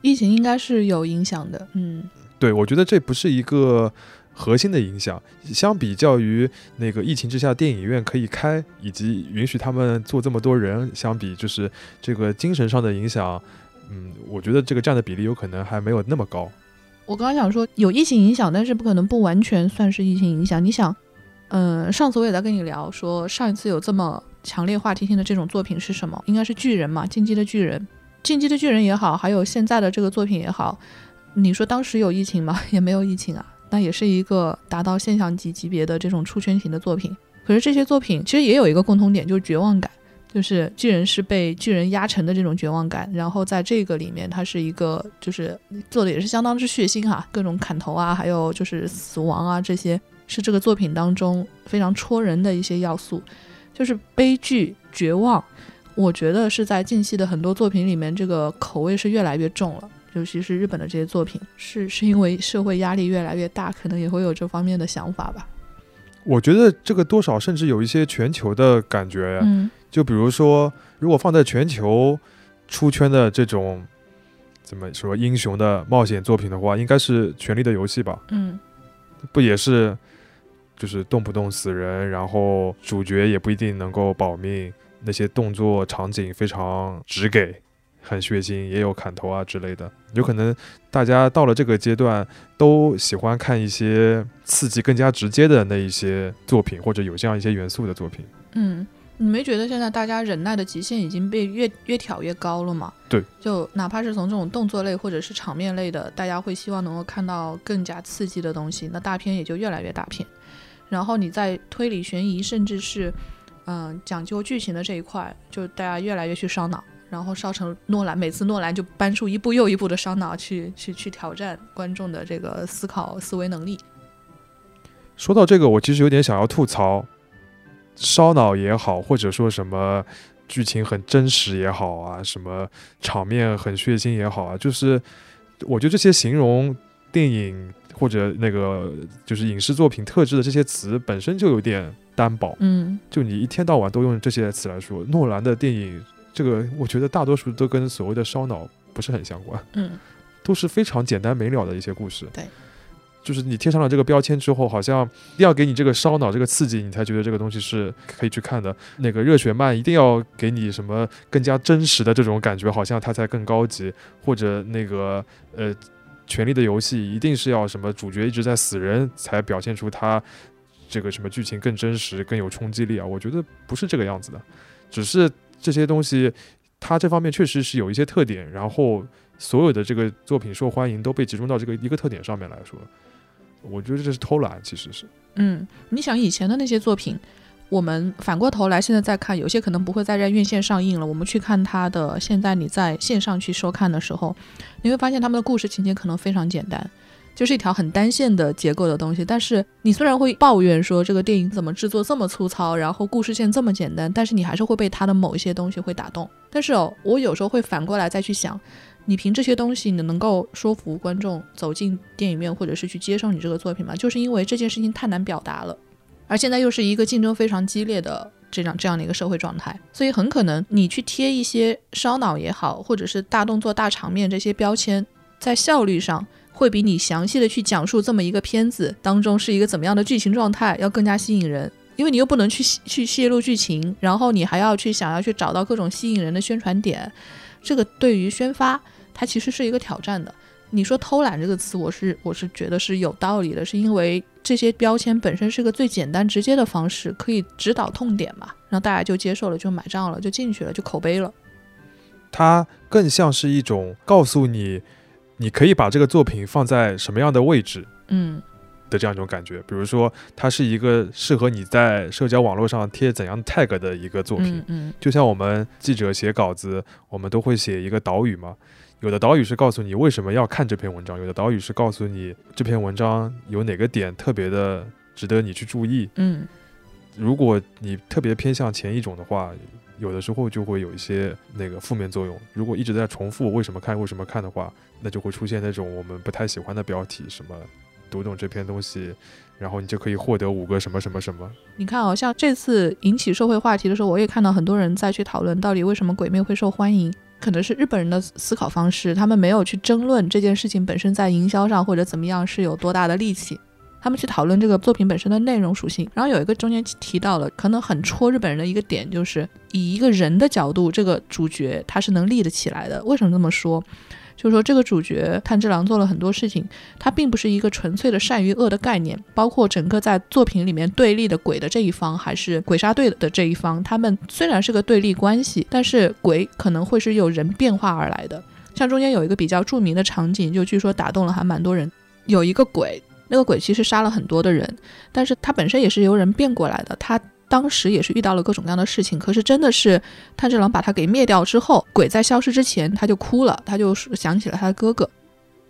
疫情应该是有影响的。嗯，对，我觉得这不是一个。核心的影响，相比较于那个疫情之下电影院可以开，以及允许他们坐这么多人相比，就是这个精神上的影响，嗯，我觉得这个占的比例有可能还没有那么高。我刚刚想说有疫情影响，但是不可能不完全算是疫情影响。你想，嗯，上次我也在跟你聊说，上一次有这么强烈话题性的这种作品是什么？应该是巨人嘛，进击的巨人，进击的巨人也好，还有现在的这个作品也好，你说当时有疫情吗？也没有疫情啊。那也是一个达到现象级级别的这种出圈型的作品，可是这些作品其实也有一个共同点，就是绝望感，就是巨人是被巨人压沉的这种绝望感。然后在这个里面，它是一个就是做的也是相当之血腥哈，各种砍头啊，还有就是死亡啊，这些是这个作品当中非常戳人的一些要素，就是悲剧、绝望。我觉得是在近期的很多作品里面，这个口味是越来越重了。尤其是日本的这些作品，是是因为社会压力越来越大，可能也会有这方面的想法吧。我觉得这个多少甚至有一些全球的感觉。嗯，就比如说，如果放在全球出圈的这种怎么说英雄的冒险作品的话，应该是《权力的游戏》吧？嗯，不也是就是动不动死人，然后主角也不一定能够保命，那些动作场景非常直给。很血腥，也有砍头啊之类的。有可能大家到了这个阶段，都喜欢看一些刺激更加直接的那一些作品，或者有这样一些元素的作品。嗯，你没觉得现在大家忍耐的极限已经被越越挑越高了吗？对，就哪怕是从这种动作类或者是场面类的，大家会希望能够看到更加刺激的东西，那大片也就越来越大片。然后你在推理悬疑，甚至是嗯、讲究剧情的这一块，就大家越来越去烧脑，然后烧成诺兰，每次诺兰就搬出一部又一部的烧脑去去去挑战观众的这个思考思维能力。说到这个，我其实有点想要吐槽，烧脑也好，或者说什么剧情很真实也好啊，什么场面很血腥也好啊，就是我觉得这些形容电影或者那个就是影视作品特质的这些词本身就有点单薄，嗯就你一天到晚都用这些词来说，诺兰的电影，这个我觉得大多数都跟所谓的烧脑不是很相关。嗯 都是非常简单明了的一些故事。对，就是你贴上了这个标签之后，好像一定要给你这个烧脑、这个刺激，你才觉得这个东西是可以去看的。那个热血漫一定要给你什么更加真实的这种感觉，好像它才更高级。或者那个呃，权力的游戏一定是要什么主角一直在死人，才表现出他这个什么剧情更真实、更有冲击力啊？我觉得不是这个样子的，只是这些东西它这方面确实是有一些特点，然后。所有的这个作品受欢迎都被集中到这个一个特点上面来说，我觉得这是偷懒，其实是。嗯，你想以前的那些作品，我们反过头来现在再看，有些可能不会再在院线上映了。我们去看它的，现在你在线上去收看的时候，你会发现他们的故事情节可能非常简单，就是一条很单线的结构的东西。但是你虽然会抱怨说这个电影怎么制作这么粗糙，然后故事线这么简单，但是你还是会被它的某一些东西会打动。但是哦，我有时候会反过来再去想。你凭这些东西，你能够说服观众走进电影院，或者是去接受你这个作品吗？就是因为这件事情太难表达了，而现在又是一个竞争非常激烈的这样这样的一个社会状态，所以很可能你去贴一些烧脑也好，或者是大动作、大场面这些标签，在效率上会比你详细的去讲述这么一个片子当中是一个怎么样的剧情状态要更加吸引人。因为你又不能去去泄露剧情，然后你还要去想要去找到各种吸引人的宣传点，这个对于宣发它其实是一个挑战的。你说偷懒这个词，我是我是觉得是有道理的，是因为这些标签本身是个最简单直接的方式，可以指导痛点嘛，让大家就接受了，就买账了，就进去了，就口碑了。它更像是一种告诉你，你可以把这个作品放在什么样的位置嗯的这样一种感觉。比如说，它是一个适合你在社交网络上贴怎样 tag 的一个作品。嗯嗯就像我们记者写稿子，我们都会写一个导语嘛。有的导语是告诉你为什么要看这篇文章，有的导语是告诉你这篇文章有哪个点特别的值得你去注意。嗯如果你特别偏向前一种的话，有的时候就会有一些那个负面作用。如果一直在重复为什么看为什么看的话，那就会出现那种我们不太喜欢的标题，什么读懂这篇东西，然后你就可以获得五个什么什么什么。你看哦，像这次引起社会话题的时候，我也看到很多人在去讨论到底为什么《鬼灭》会受欢迎。可能是日本人的思考方式，他们没有去争论这件事情本身在营销上或者怎么样是有多大的力气，他们去讨论这个作品本身的内容属性。然后有一个中间提到了，可能很戳日本人的一个点，就是以一个人的角度，这个主角他是能立得起来的。为什么这么说？就是说，这个主角炭治郎做了很多事情，他并不是一个纯粹的善与恶的概念，包括整个在作品里面对立的鬼的这一方，还是鬼杀队的这一方，他们虽然是个对立关系，但是鬼可能会是由人变化而来的。像中间有一个比较著名的场景，就据说打动了还蛮多人，有一个鬼，那个鬼其实杀了很多的人，但是他本身也是由人变过来的，他。当时也是遇到了各种各样的事情，可是真的是炭治郎把他给灭掉之后，鬼在消失之前他就哭了，他就想起了他的哥哥。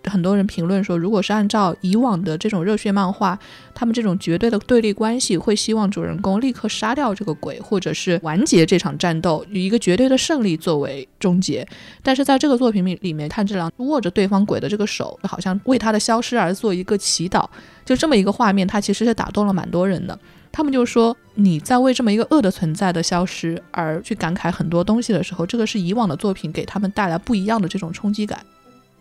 很多人评论说，如果是按照以往的这种热血漫画，他们这种绝对的对立关系，会希望主人公立刻杀掉这个鬼，或者是完结这场战斗，以一个绝对的胜利作为终结。但是在这个作品里里面，炭治郎握着对方鬼的这个手，好像为他的消失而做一个祈祷，就这么一个画面，他其实是打动了蛮多人的。他们就说，你在为这么一个恶的存在的消失而去感慨很多东西的时候，这个是以往的作品给他们带来不一样的这种冲击感。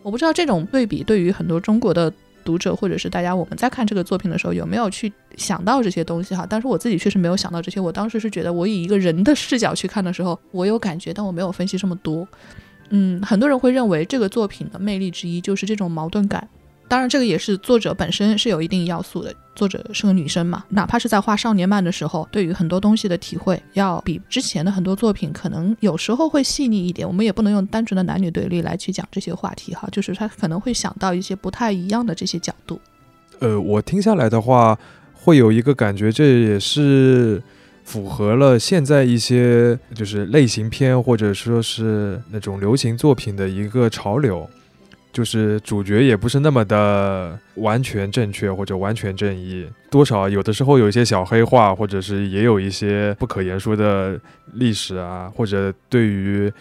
我不知道这种对比对于很多中国的读者或者是大家我们在看这个作品的时候有没有去想到这些东西哈？但是我自己确实没有想到这些。我当时是觉得我以一个人的视角去看的时候，我有感觉，但我没有分析这么多。嗯，很多人会认为这个作品的魅力之一就是这种矛盾感。当然，这个也是作者本身是有一定要素的。作者是个女生嘛，哪怕是在画少年漫的时候，对于很多东西的体会，要比之前的很多作品可能有时候会细腻一点。我们也不能用单纯的男女对立来去讲这些话题哈，就是他可能会想到一些不太一样的这些角度。呃，我听下来的话，会有一个感觉，这也是符合了现在一些就是类型片或者说是那种流行作品的一个潮流。就是主角也不是那么的完全正确或者完全正义，多少有的时候有一些小黑化，或者是也有一些不可言说的历史啊，或者对于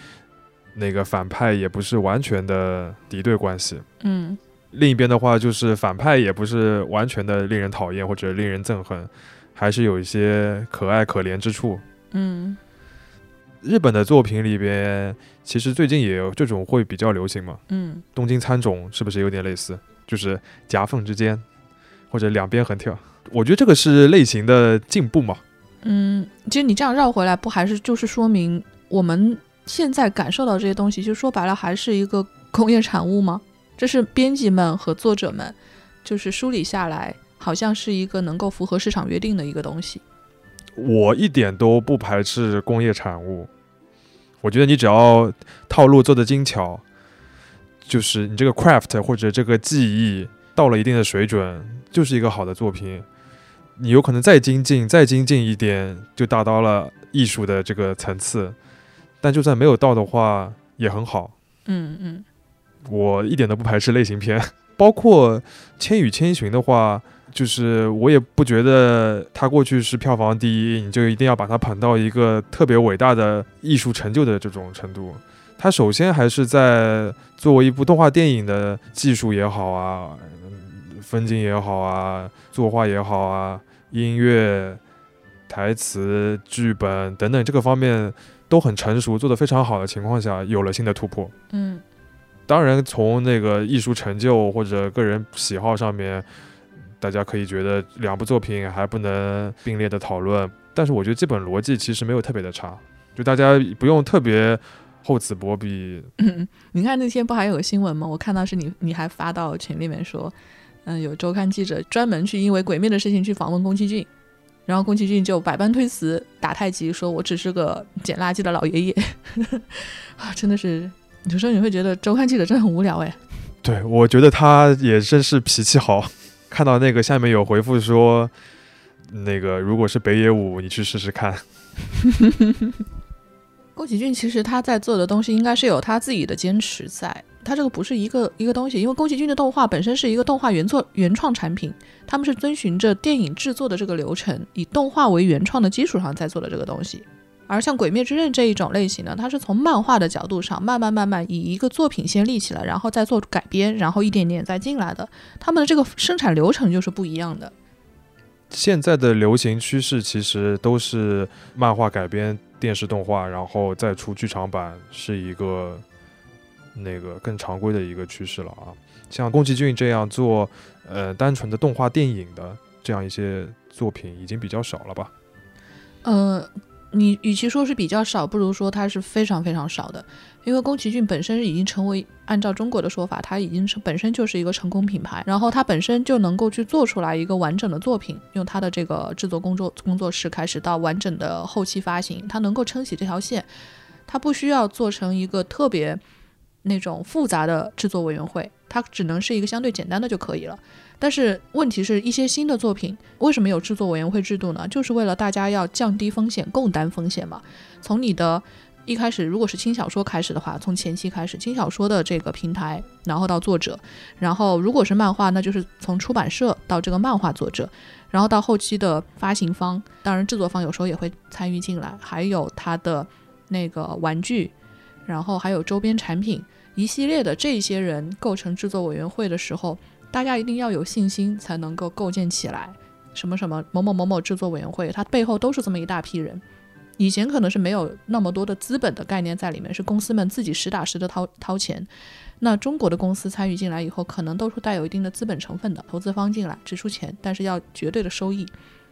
那个反派也不是完全的敌对关系。嗯，另一边的话就是反派也不是完全的令人讨厌或者令人憎恨，还是有一些可爱可怜之处。嗯。日本的作品里边，其实最近也有这种会比较流行嘛。嗯，东京参种是不是有点类似？就是夹缝之间，或者两边横跳。我觉得这个是类型的进步嘛。嗯，其实你这样绕回来，不还是就是说明我们现在感受到这些东西，就说白了还是一个工业产物吗？这是编辑们和作者们就是梳理下来，好像是一个能够符合市场约定的一个东西。我一点都不排斥工业产物，我觉得你只要套路做得精巧，就是你这个 craft 或者这个技艺到了一定的水准，就是一个好的作品。你有可能再精进、再精进一点，就达到了艺术的这个层次。但就算没有到的话，也很好。嗯嗯，我一点都不排斥类型片，包括《千与千寻》的话。就是我也不觉得他过去是票房第一，你就一定要把它捧到一个特别伟大的艺术成就的这种程度。它首先还是在作为一部动画电影的技术也好啊，风景也好啊，作画也好啊，音乐、台词、剧本等等这个方面都很成熟，做得非常好的情况下，有了新的突破。嗯，当然从那个艺术成就或者个人喜好上面。大家可以觉得两部作品还不能并列的讨论，但是我觉得基本逻辑其实没有特别的差，就大家不用特别厚此薄彼。你看那天不还有个新闻吗？我看到是你你还发到群里面说，嗯，有周刊记者专门去因为鬼灭的事情去访问宫崎骏，然后宫崎骏就百般推辞，打太极说我只是个捡垃圾的老爷爷 啊，真的是有时候你会觉得周刊记者真的很无聊哎。对，我觉得他也真是脾气好。看到那个下面有回复说，那个如果是北野武，你去试试看。宫崎骏其实他在做的东西应该是有他自己的坚持在，他这个不是一个一个东西，因为宫崎骏的动画本身是一个动画原作原创产品，他们是遵循着电影制作的这个流程，以动画为原创的基础上在做的这个东西。而像《鬼灭之刃》这一种类型呢，它是从漫画的角度上慢慢慢慢以一个作品先立起来，然后再做改编，然后一点点再进来的。他们的这个生产流程就是不一样的。现在的流行趋势其实都是漫画改编电视动画，然后再出剧场版，是一个那个更常规的一个趋势了啊。像宫崎骏这样做，呃，单纯的动画电影的这样一些作品已经比较少了吧？呃。你与其说是比较少，不如说它是非常非常少的，因为宫崎骏本身已经成为按照中国的说法，它已经是本身就是一个成功品牌，然后它本身就能够去做出来一个完整的作品，用它的这个制作工作工作室开始到完整的后期发行，它能够撑起这条线，它不需要做成一个特别那种复杂的制作委员会，它只能是一个相对简单的就可以了。但是问题是一些新的作品为什么有制作委员会制度呢？就是为了大家要降低风险，共担风险嘛。从你的一开始，如果是轻小说开始的话，从前期开始，轻小说的这个平台，然后到作者，然后如果是漫画，那就是从出版社到这个漫画作者，然后到后期的发行方，当然制作方有时候也会参与进来，还有他的那个玩具，然后还有周边产品一系列的这些人构成制作委员会的时候。大家一定要有信心，才能够构建起来。什么什么某某某某制作委员会，它背后都是这么一大批人。以前可能是没有那么多的资本的概念在里面，是公司们自己实打实的掏掏钱。那中国的公司参与进来以后，可能都是带有一定的资本成分的，投资方进来支出钱，但是要绝对的收益。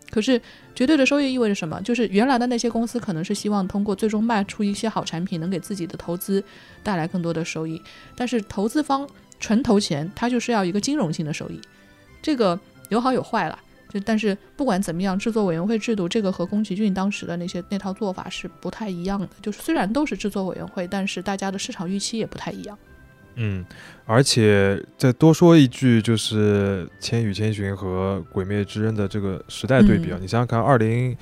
可是绝对的收益意味着什么？就是原来的那些公司可能是希望通过最终卖出一些好产品，能给自己的投资带来更多的收益。但是投资方纯投钱，它就是要一个金融性的收益，这个有好有坏了。就但是不管怎么样，制作委员会制度这个和宫崎骏当时的那些那套做法是不太一样的。就是虽然都是制作委员会，但是大家的市场预期也不太一样。嗯，而且再多说一句，就是《千与千寻》和《鬼灭之刃》的这个时代对比啊，嗯你想想看，二零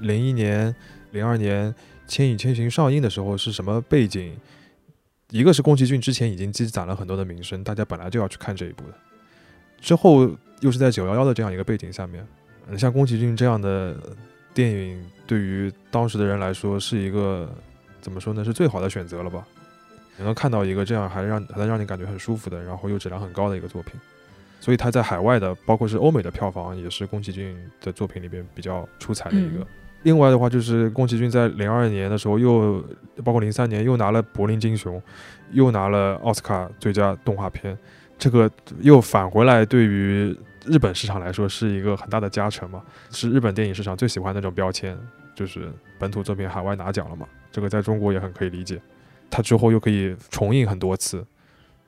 零一年、零二年《千与千寻》上映的时候是什么背景？一个是宫崎骏之前已经积攒了很多的名声，大家本来就要去看这一部的，之后又是在九幺幺的这样一个背景下面，嗯，像宫崎骏这样的电影，对于当时的人来说是一个怎么说呢？是最好的选择了吧？你能看到一个这样还让还能让你感觉很舒服的，然后又质量很高的一个作品，所以他在海外的，包括是欧美的票房，也是宫崎骏的作品里边比较出彩的一个。另外的话，就是宫崎骏在零二年的时候又，包括零三年又拿了柏林金熊，又拿了奥斯卡最佳动画片，这个又返回来，对于日本市场来说是一个很大的加成嘛，是日本电影市场最喜欢的那种标签，就是本土作品海外拿奖了嘛，这个在中国也很可以理解。它之后又可以重映很多次，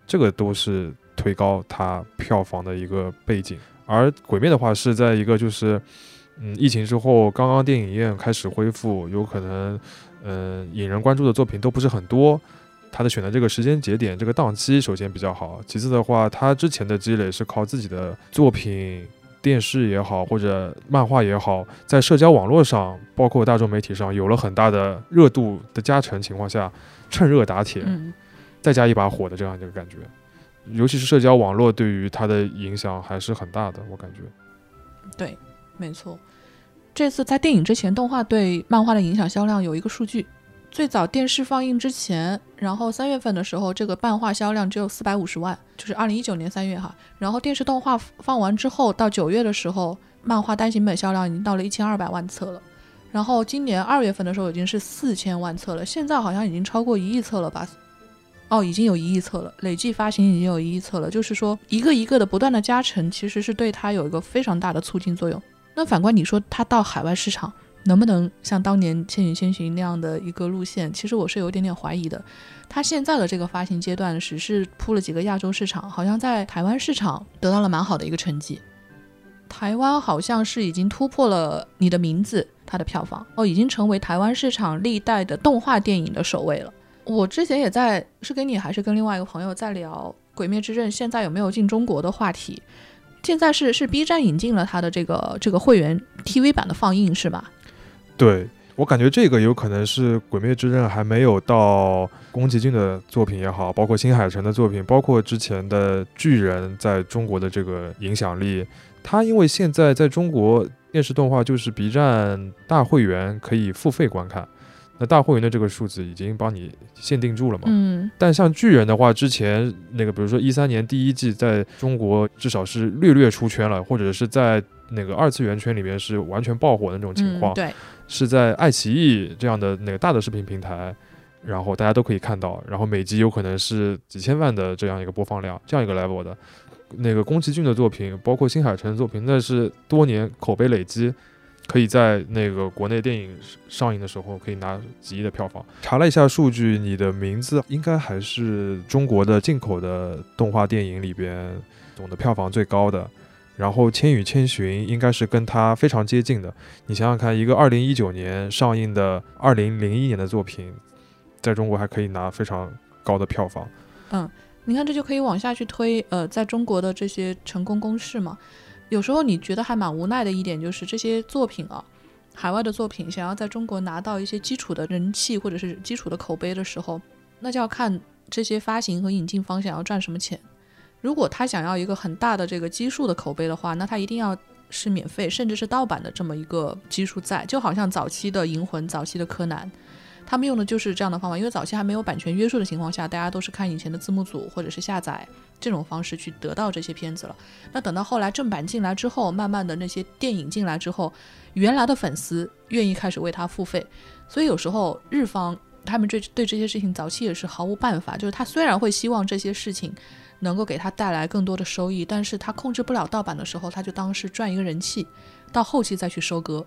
这个都是推高它票房的一个背景。而《鬼灭》的话是在一个就是，嗯，疫情之后刚刚电影院开始恢复，有可能，嗯、引人关注的作品都不是很多。他的选择这个时间节点，这个档期首先比较好，其次的话，他之前的积累是靠自己的作品、电视也好，或者漫画也好，在社交网络上，包括大众媒体上有了很大的热度的加成情况下，趁热打铁，嗯，再加一把火的这样一个感觉。尤其是社交网络对于他的影响还是很大的，我感觉。对，没错。这次在电影之前，动画对漫画的影响销量有一个数据。最早电视放映之前，然后三月份的时候，这个漫画销量只有四百五十万，就是二零一九年三月哈。然后电视动画放完之后，到九月的时候，漫画单行本销量已经到了一千二百万册了。然后今年二月份的时候已经是四千万册了，现在好像已经超过一亿册了吧？哦，已经有一亿册了，累计发行已经有一亿册了。就是说，一个一个的不断的加成，其实是对它有一个非常大的促进作用。那反观你说它到海外市场能不能像当年《千与千寻》那样的一个路线，其实我是有一点点怀疑的。它现在的这个发行阶段只是铺了几个亚洲市场，好像在台湾市场得到了蛮好的一个成绩。台湾好像是已经突破了《你的名字》它的票房哦，已经成为台湾市场历代的动画电影的首位了。我之前也在是跟你还是跟另外一个朋友在聊《鬼灭之刃》现在有没有进中国的话题。现在是是 B 站引进了它的这个这个会员 TV 版的放映是吧？对我感觉这个有可能是《鬼灭之刃》还没有到宫崎骏的作品也好，包括新海诚的作品，包括之前的巨人在中国的这个影响力。它因为现在在中国电视动画就是 B 站大会员可以付费观看，那大会员的这个数字已经帮你限定住了嘛。嗯但像巨人的话，之前那个比如说一三年第一季在中国至少是略略出圈了，或者是在那个二次元圈里面是完全爆火的那种情况，嗯、对，是在爱奇艺这样的那个大的视频平台，然后大家都可以看到，然后每集有可能是几千万的这样一个播放量，这样一个 level 的。那个宫崎骏的作品，包括新海诚的作品，那是多年口碑累积，可以在那个国内电影上映的时候可以拿几亿的票房。查了一下数据，你的名字应该还是中国的进口的动画电影里边总的票房最高的。然后《千与千寻》应该是跟它非常接近的。你想想看，一个二零一九年上映的二零零一年的作品，在中国还可以拿非常高的票房。嗯你看这就可以往下去推，呃，在中国的这些成功公式嘛。有时候你觉得还蛮无奈的一点就是这些作品啊，海外的作品想要在中国拿到一些基础的人气或者是基础的口碑的时候，那就要看这些发行和引进方想要赚什么钱。如果他想要一个很大的这个基数的口碑的话，那他一定要是免费甚至是盗版的这么一个基数在，就好像早期的《银魂》、早期的《柯南》。他们用的就是这样的方法，因为早期还没有版权约束的情况下，大家都是看以前的字幕组或者是下载这种方式去得到这些片子了。那等到后来正版进来之后，慢慢的那些电影进来之后，原来的粉丝愿意开始为他付费，所以有时候日方他们对对这些事情早期也是毫无办法，就是他虽然会希望这些事情能够给他带来更多的收益，但是他控制不了盗版的时候，他就当是赚一个人气，到后期再去收割。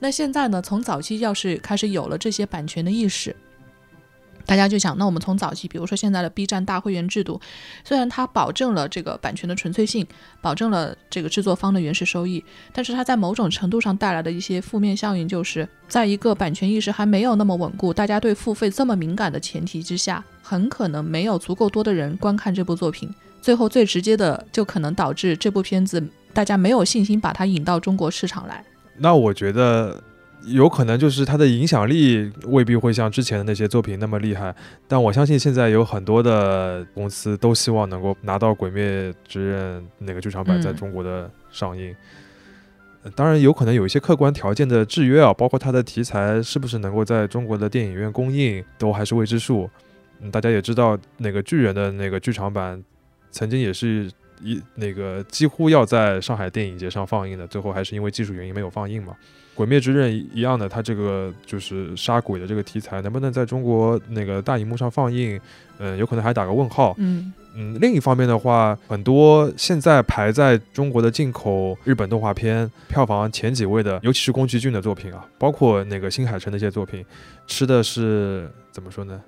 那现在呢？从早期要是开始有了这些版权的意识，大家就想，那我们从早期，比如说现在的 B 站大会员制度，虽然它保证了这个版权的纯粹性，保证了这个制作方的原始收益，但是它在某种程度上带来的一些负面效应，就是在一个版权意识还没有那么稳固，大家对付费这么敏感的前提之下，很可能没有足够多的人观看这部作品，最后最直接的就可能导致这部片子大家没有信心把它引到中国市场来。那我觉得有可能就是它的影响力未必会像之前的那些作品那么厉害，但我相信现在有很多的公司都希望能够拿到《鬼灭之刃》那个剧场版嗯在中国的上映。呃当然，有可能有一些客观条件的制约啊，包括它的题材是不是能够在中国的电影院公映，都还是未知数。嗯，大家也知道，那个巨人的那个剧场版，曾经也是一那个几乎要在上海电影节上放映的，最后还是因为技术原因没有放映嘛。《鬼灭之刃》一样的，它这个就是杀鬼的这个题材，能不能在中国那个大荧幕上放映，嗯，有可能还打个问号。嗯嗯，另一方面的话，很多现在排在中国的进口日本动画片票房前几位的，尤其是宫崎骏的作品啊，包括那个新海诚的一些作品，吃的是怎么说呢？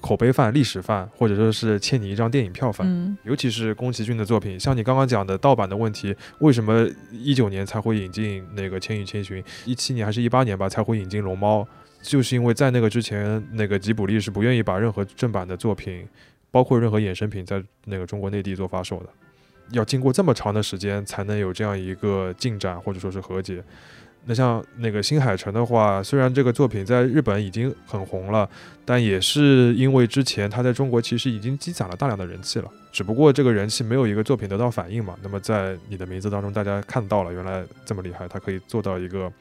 口碑饭、历史饭，或者说是欠你一张电影票饭。嗯尤其是宫崎骏的作品，像你刚刚讲的盗版的问题，为什么一九年才会引进那个《千与千寻》，一七年还是一八年吧才会引进《龙猫》，就是因为在那个之前，那个吉卜力是不愿意把任何正版的作品，包括任何衍生品，在那个中国内地做发售的，要经过这么长的时间才能有这样一个进展或者说是和解。那像那个新海诚的话，虽然这个作品在日本已经很红了，但也是因为之前他在中国其实已经积攒了大量的人气了，只不过这个人气没有一个作品得到反应嘛。那么在你的名字当中，大家看到了原来这么厉害，他可以做到一个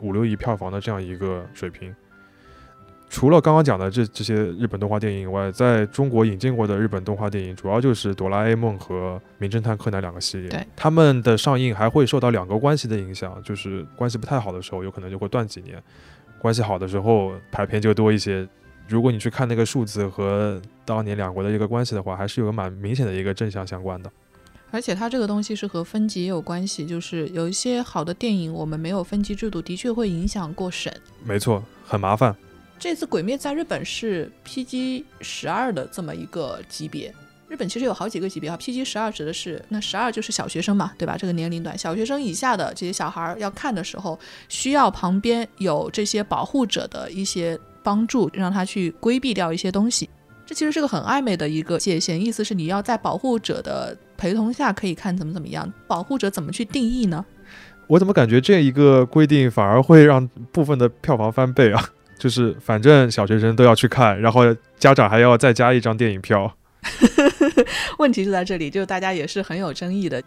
五六亿票房的这样一个水平。除了刚刚讲的这这些日本动画电影以外，在中国引进过的日本动画电影，主要就是《哆啦 A 梦》和《名侦探柯南》两个系列。对，他们的上映还会受到两个关系的影响，就是关系不太好的时候，有可能就会断几年；关系好的时候，排片就多一些。如果你去看那个数字和当年两国的一个关系的话，还是有个蛮明显的一个正向相关的。而且它这个东西是和分级也有关系，就是有一些好的电影，我们没有分级制度，的确会影响过审。没错，很麻烦。这次《鬼灭》在日本是 PG 十二的这么一个级别。日本其实有好几个级别哈，PG 十二指的是那十二就是小学生嘛，对吧？这个年龄段，小学生以下的这些小孩要看的时候，需要旁边有这些保护者的一些帮助，让他去规避掉一些东西。这其实是个很暧昧的一个界限，意思是你要在保护者的陪同下可以看怎么怎么样，保护者怎么去定义呢？我怎么感觉这一个规定反而会让部分的票房翻倍啊？就是反正小学生都要去看，然后家长还要再加一张电影票。问题就在这里，就大家也是很有争议的，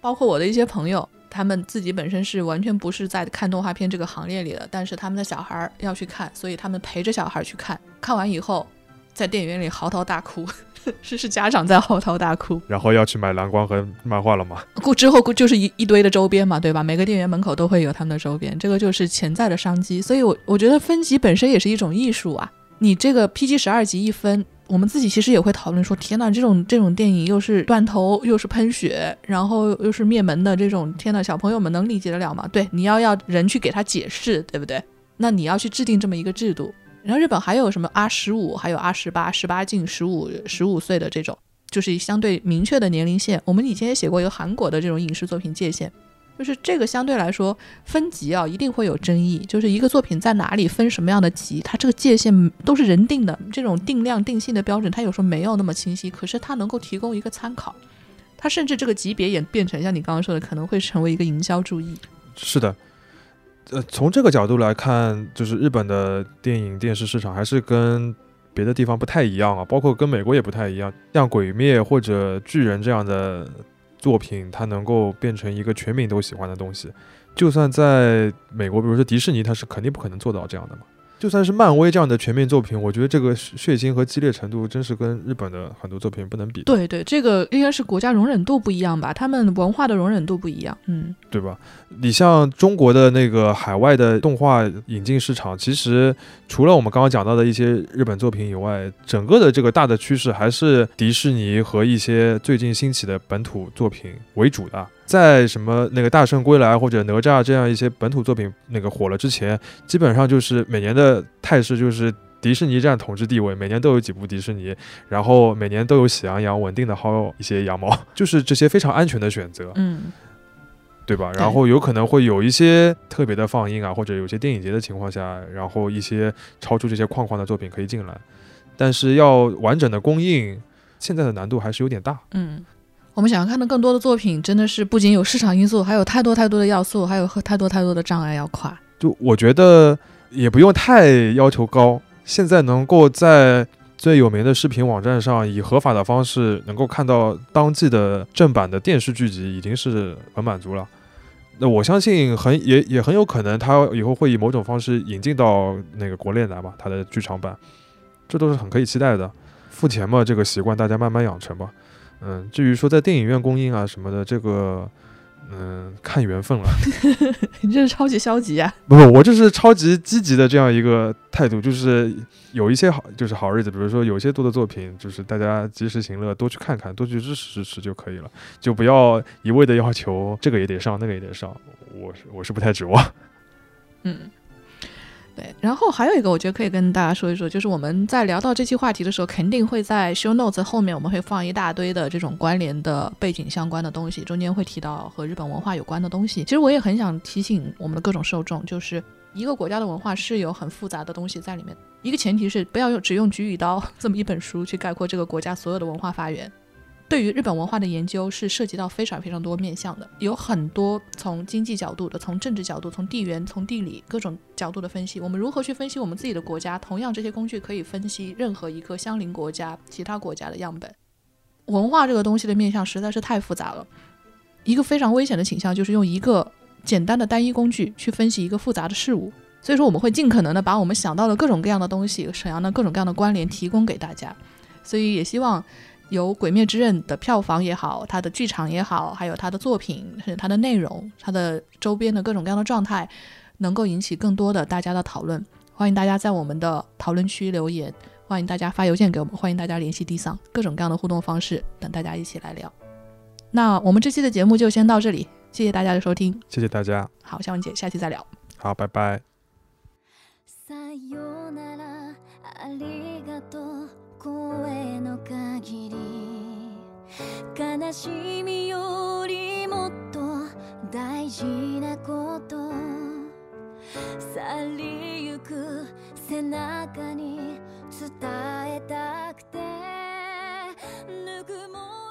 包括我的一些朋友，他们自己本身是完全不是在看动画片这个行列里的，但是他们的小孩要去看，所以他们陪着小孩去看，看完以后在电影院里嚎啕大哭，是是家长在嚎啕大哭，然后要去买蓝光和漫画了吗？过之后就是一一堆的周边嘛，对吧？每个店员门口都会有他们的周边，这个就是潜在的商机。所以我我觉得分级本身也是一种艺术啊。你这个 PG 十二级一分，我们自己其实也会讨论说，天呐，这种这种电影又是断头，又是喷血，然后又是灭门的这种，天呐，小朋友们能理解得了吗？对，你要要人去给他解释，对不对？那你要去制定这么一个制度。然后日本还有什么 R 十五，还有 R 十八，十八禁十五十五岁的这种。就是相对明确的年龄线。我们以前也写过一个韩国的这种影视作品界限，就是这个相对来说分级啊，一定会有争议。就是一个作品在哪里分什么样的级，它这个界限都是人定的，这种定量定性的标准，它有时候没有那么清晰，可是它能够提供一个参考。它甚至这个级别也变成像你刚刚说的，可能会成为一个营销注意。是的，呃，从这个角度来看，就是日本的电影电视市场还是跟别的地方不太一样啊，包括跟美国也不太一样。像《鬼灭》或者《巨人》这样的作品，它能够变成一个全民都喜欢的东西，就算在美国，比如说迪士尼，它是肯定不可能做到这样的嘛。就算是漫威这样的全面作品，我觉得这个血腥和激烈程度真是跟日本的很多作品不能比，对对，这个应该是国家容忍度不一样吧，他们文化的容忍度不一样。嗯，对吧？你像中国的那个海外的动画引进市场，其实除了我们刚刚讲到的一些日本作品以外，整个的这个大的趋势还是迪士尼和一些最近兴起的本土作品为主的。在什么那个《大圣归来》或者《哪吒》这样一些本土作品那个火了之前，基本上就是每年的态势就是迪士尼占统治地位，每年都有几部迪士尼，然后每年都有喜羊羊稳定的薅一些羊毛，就是这些非常安全的选择，嗯，对吧？然后有可能会有一些特别的放映啊，或者有些电影节的情况下，然后一些超出这些框框的作品可以进来，但是要完整的供应，现在的难度还是有点大。嗯，我们想要看到更多的作品，真的是不仅有市场因素，还有太多太多的要素，还有太多太多的障碍要跨。就我觉得也不用太要求高，现在能够在最有名的视频网站上以合法的方式能够看到当季的正版的电视剧集，已经是很满足了。那我相信很也也很有可能，他以后会以某种方式引进到那个国内来吧，他的剧场版，这都是很可以期待的。付钱嘛，这个习惯大家慢慢养成吧。嗯，至于说在电影院公映啊什么的，这个嗯看缘分了。你这是超级消极啊！不不，我这是超级积极的这样一个态度，就是有一些好，就是好日子，比如说有一些多的作品，就是大家及时行乐，多去看看，多去支持支持就可以了，就不要一味的要求这个也得上，那个也得上，我是我是不太指望。嗯，然后还有一个，我觉得可以跟大家说一说，就是我们在聊到这期话题的时候，肯定会在 show notes 后面，我们会放一大堆的这种关联的背景相关的东西，中间会提到和日本文化有关的东西。其实我也很想提醒我们的各种受众，就是一个国家的文化是有很复杂的东西在里面。一个前提是不要用只用《菊与刀 》这么一本书去概括这个国家所有的文化发源。对于日本文化的研究是涉及到非常非常多面向的，有很多从经济角度的、从政治角度、从地缘、从地理各种角度的分析。我们如何去分析我们自己的国家？同样，这些工具可以分析任何一个相邻国家、其他国家的样本。文化这个东西的面向实在是太复杂了，一个非常危险的倾向就是用一个简单的单一工具去分析一个复杂的事物。所以说，我们会尽可能的把我们想到的各种各样的东西、沈阳的各种各样的关联提供给大家。所以也希望。由《鬼灭之刃》的票房也好，它的剧场也好，还有它的作品、是它的内容、它的周边的各种各样的状态，能够引起更多的大家的讨论。欢迎大家在我们的讨论区留言，欢迎大家发邮件给我们，欢迎大家联系 D 桑，各种各样的互动方式等大家一起来聊。那我们这期的节目就先到这里，谢谢大家的收听。谢谢大家，好，夏文姐，下期再聊。好，拜拜。さよならありがとう声の限り 悲しみよりもっと大事なこと。去りゆく背中に伝えたくて。ぬくも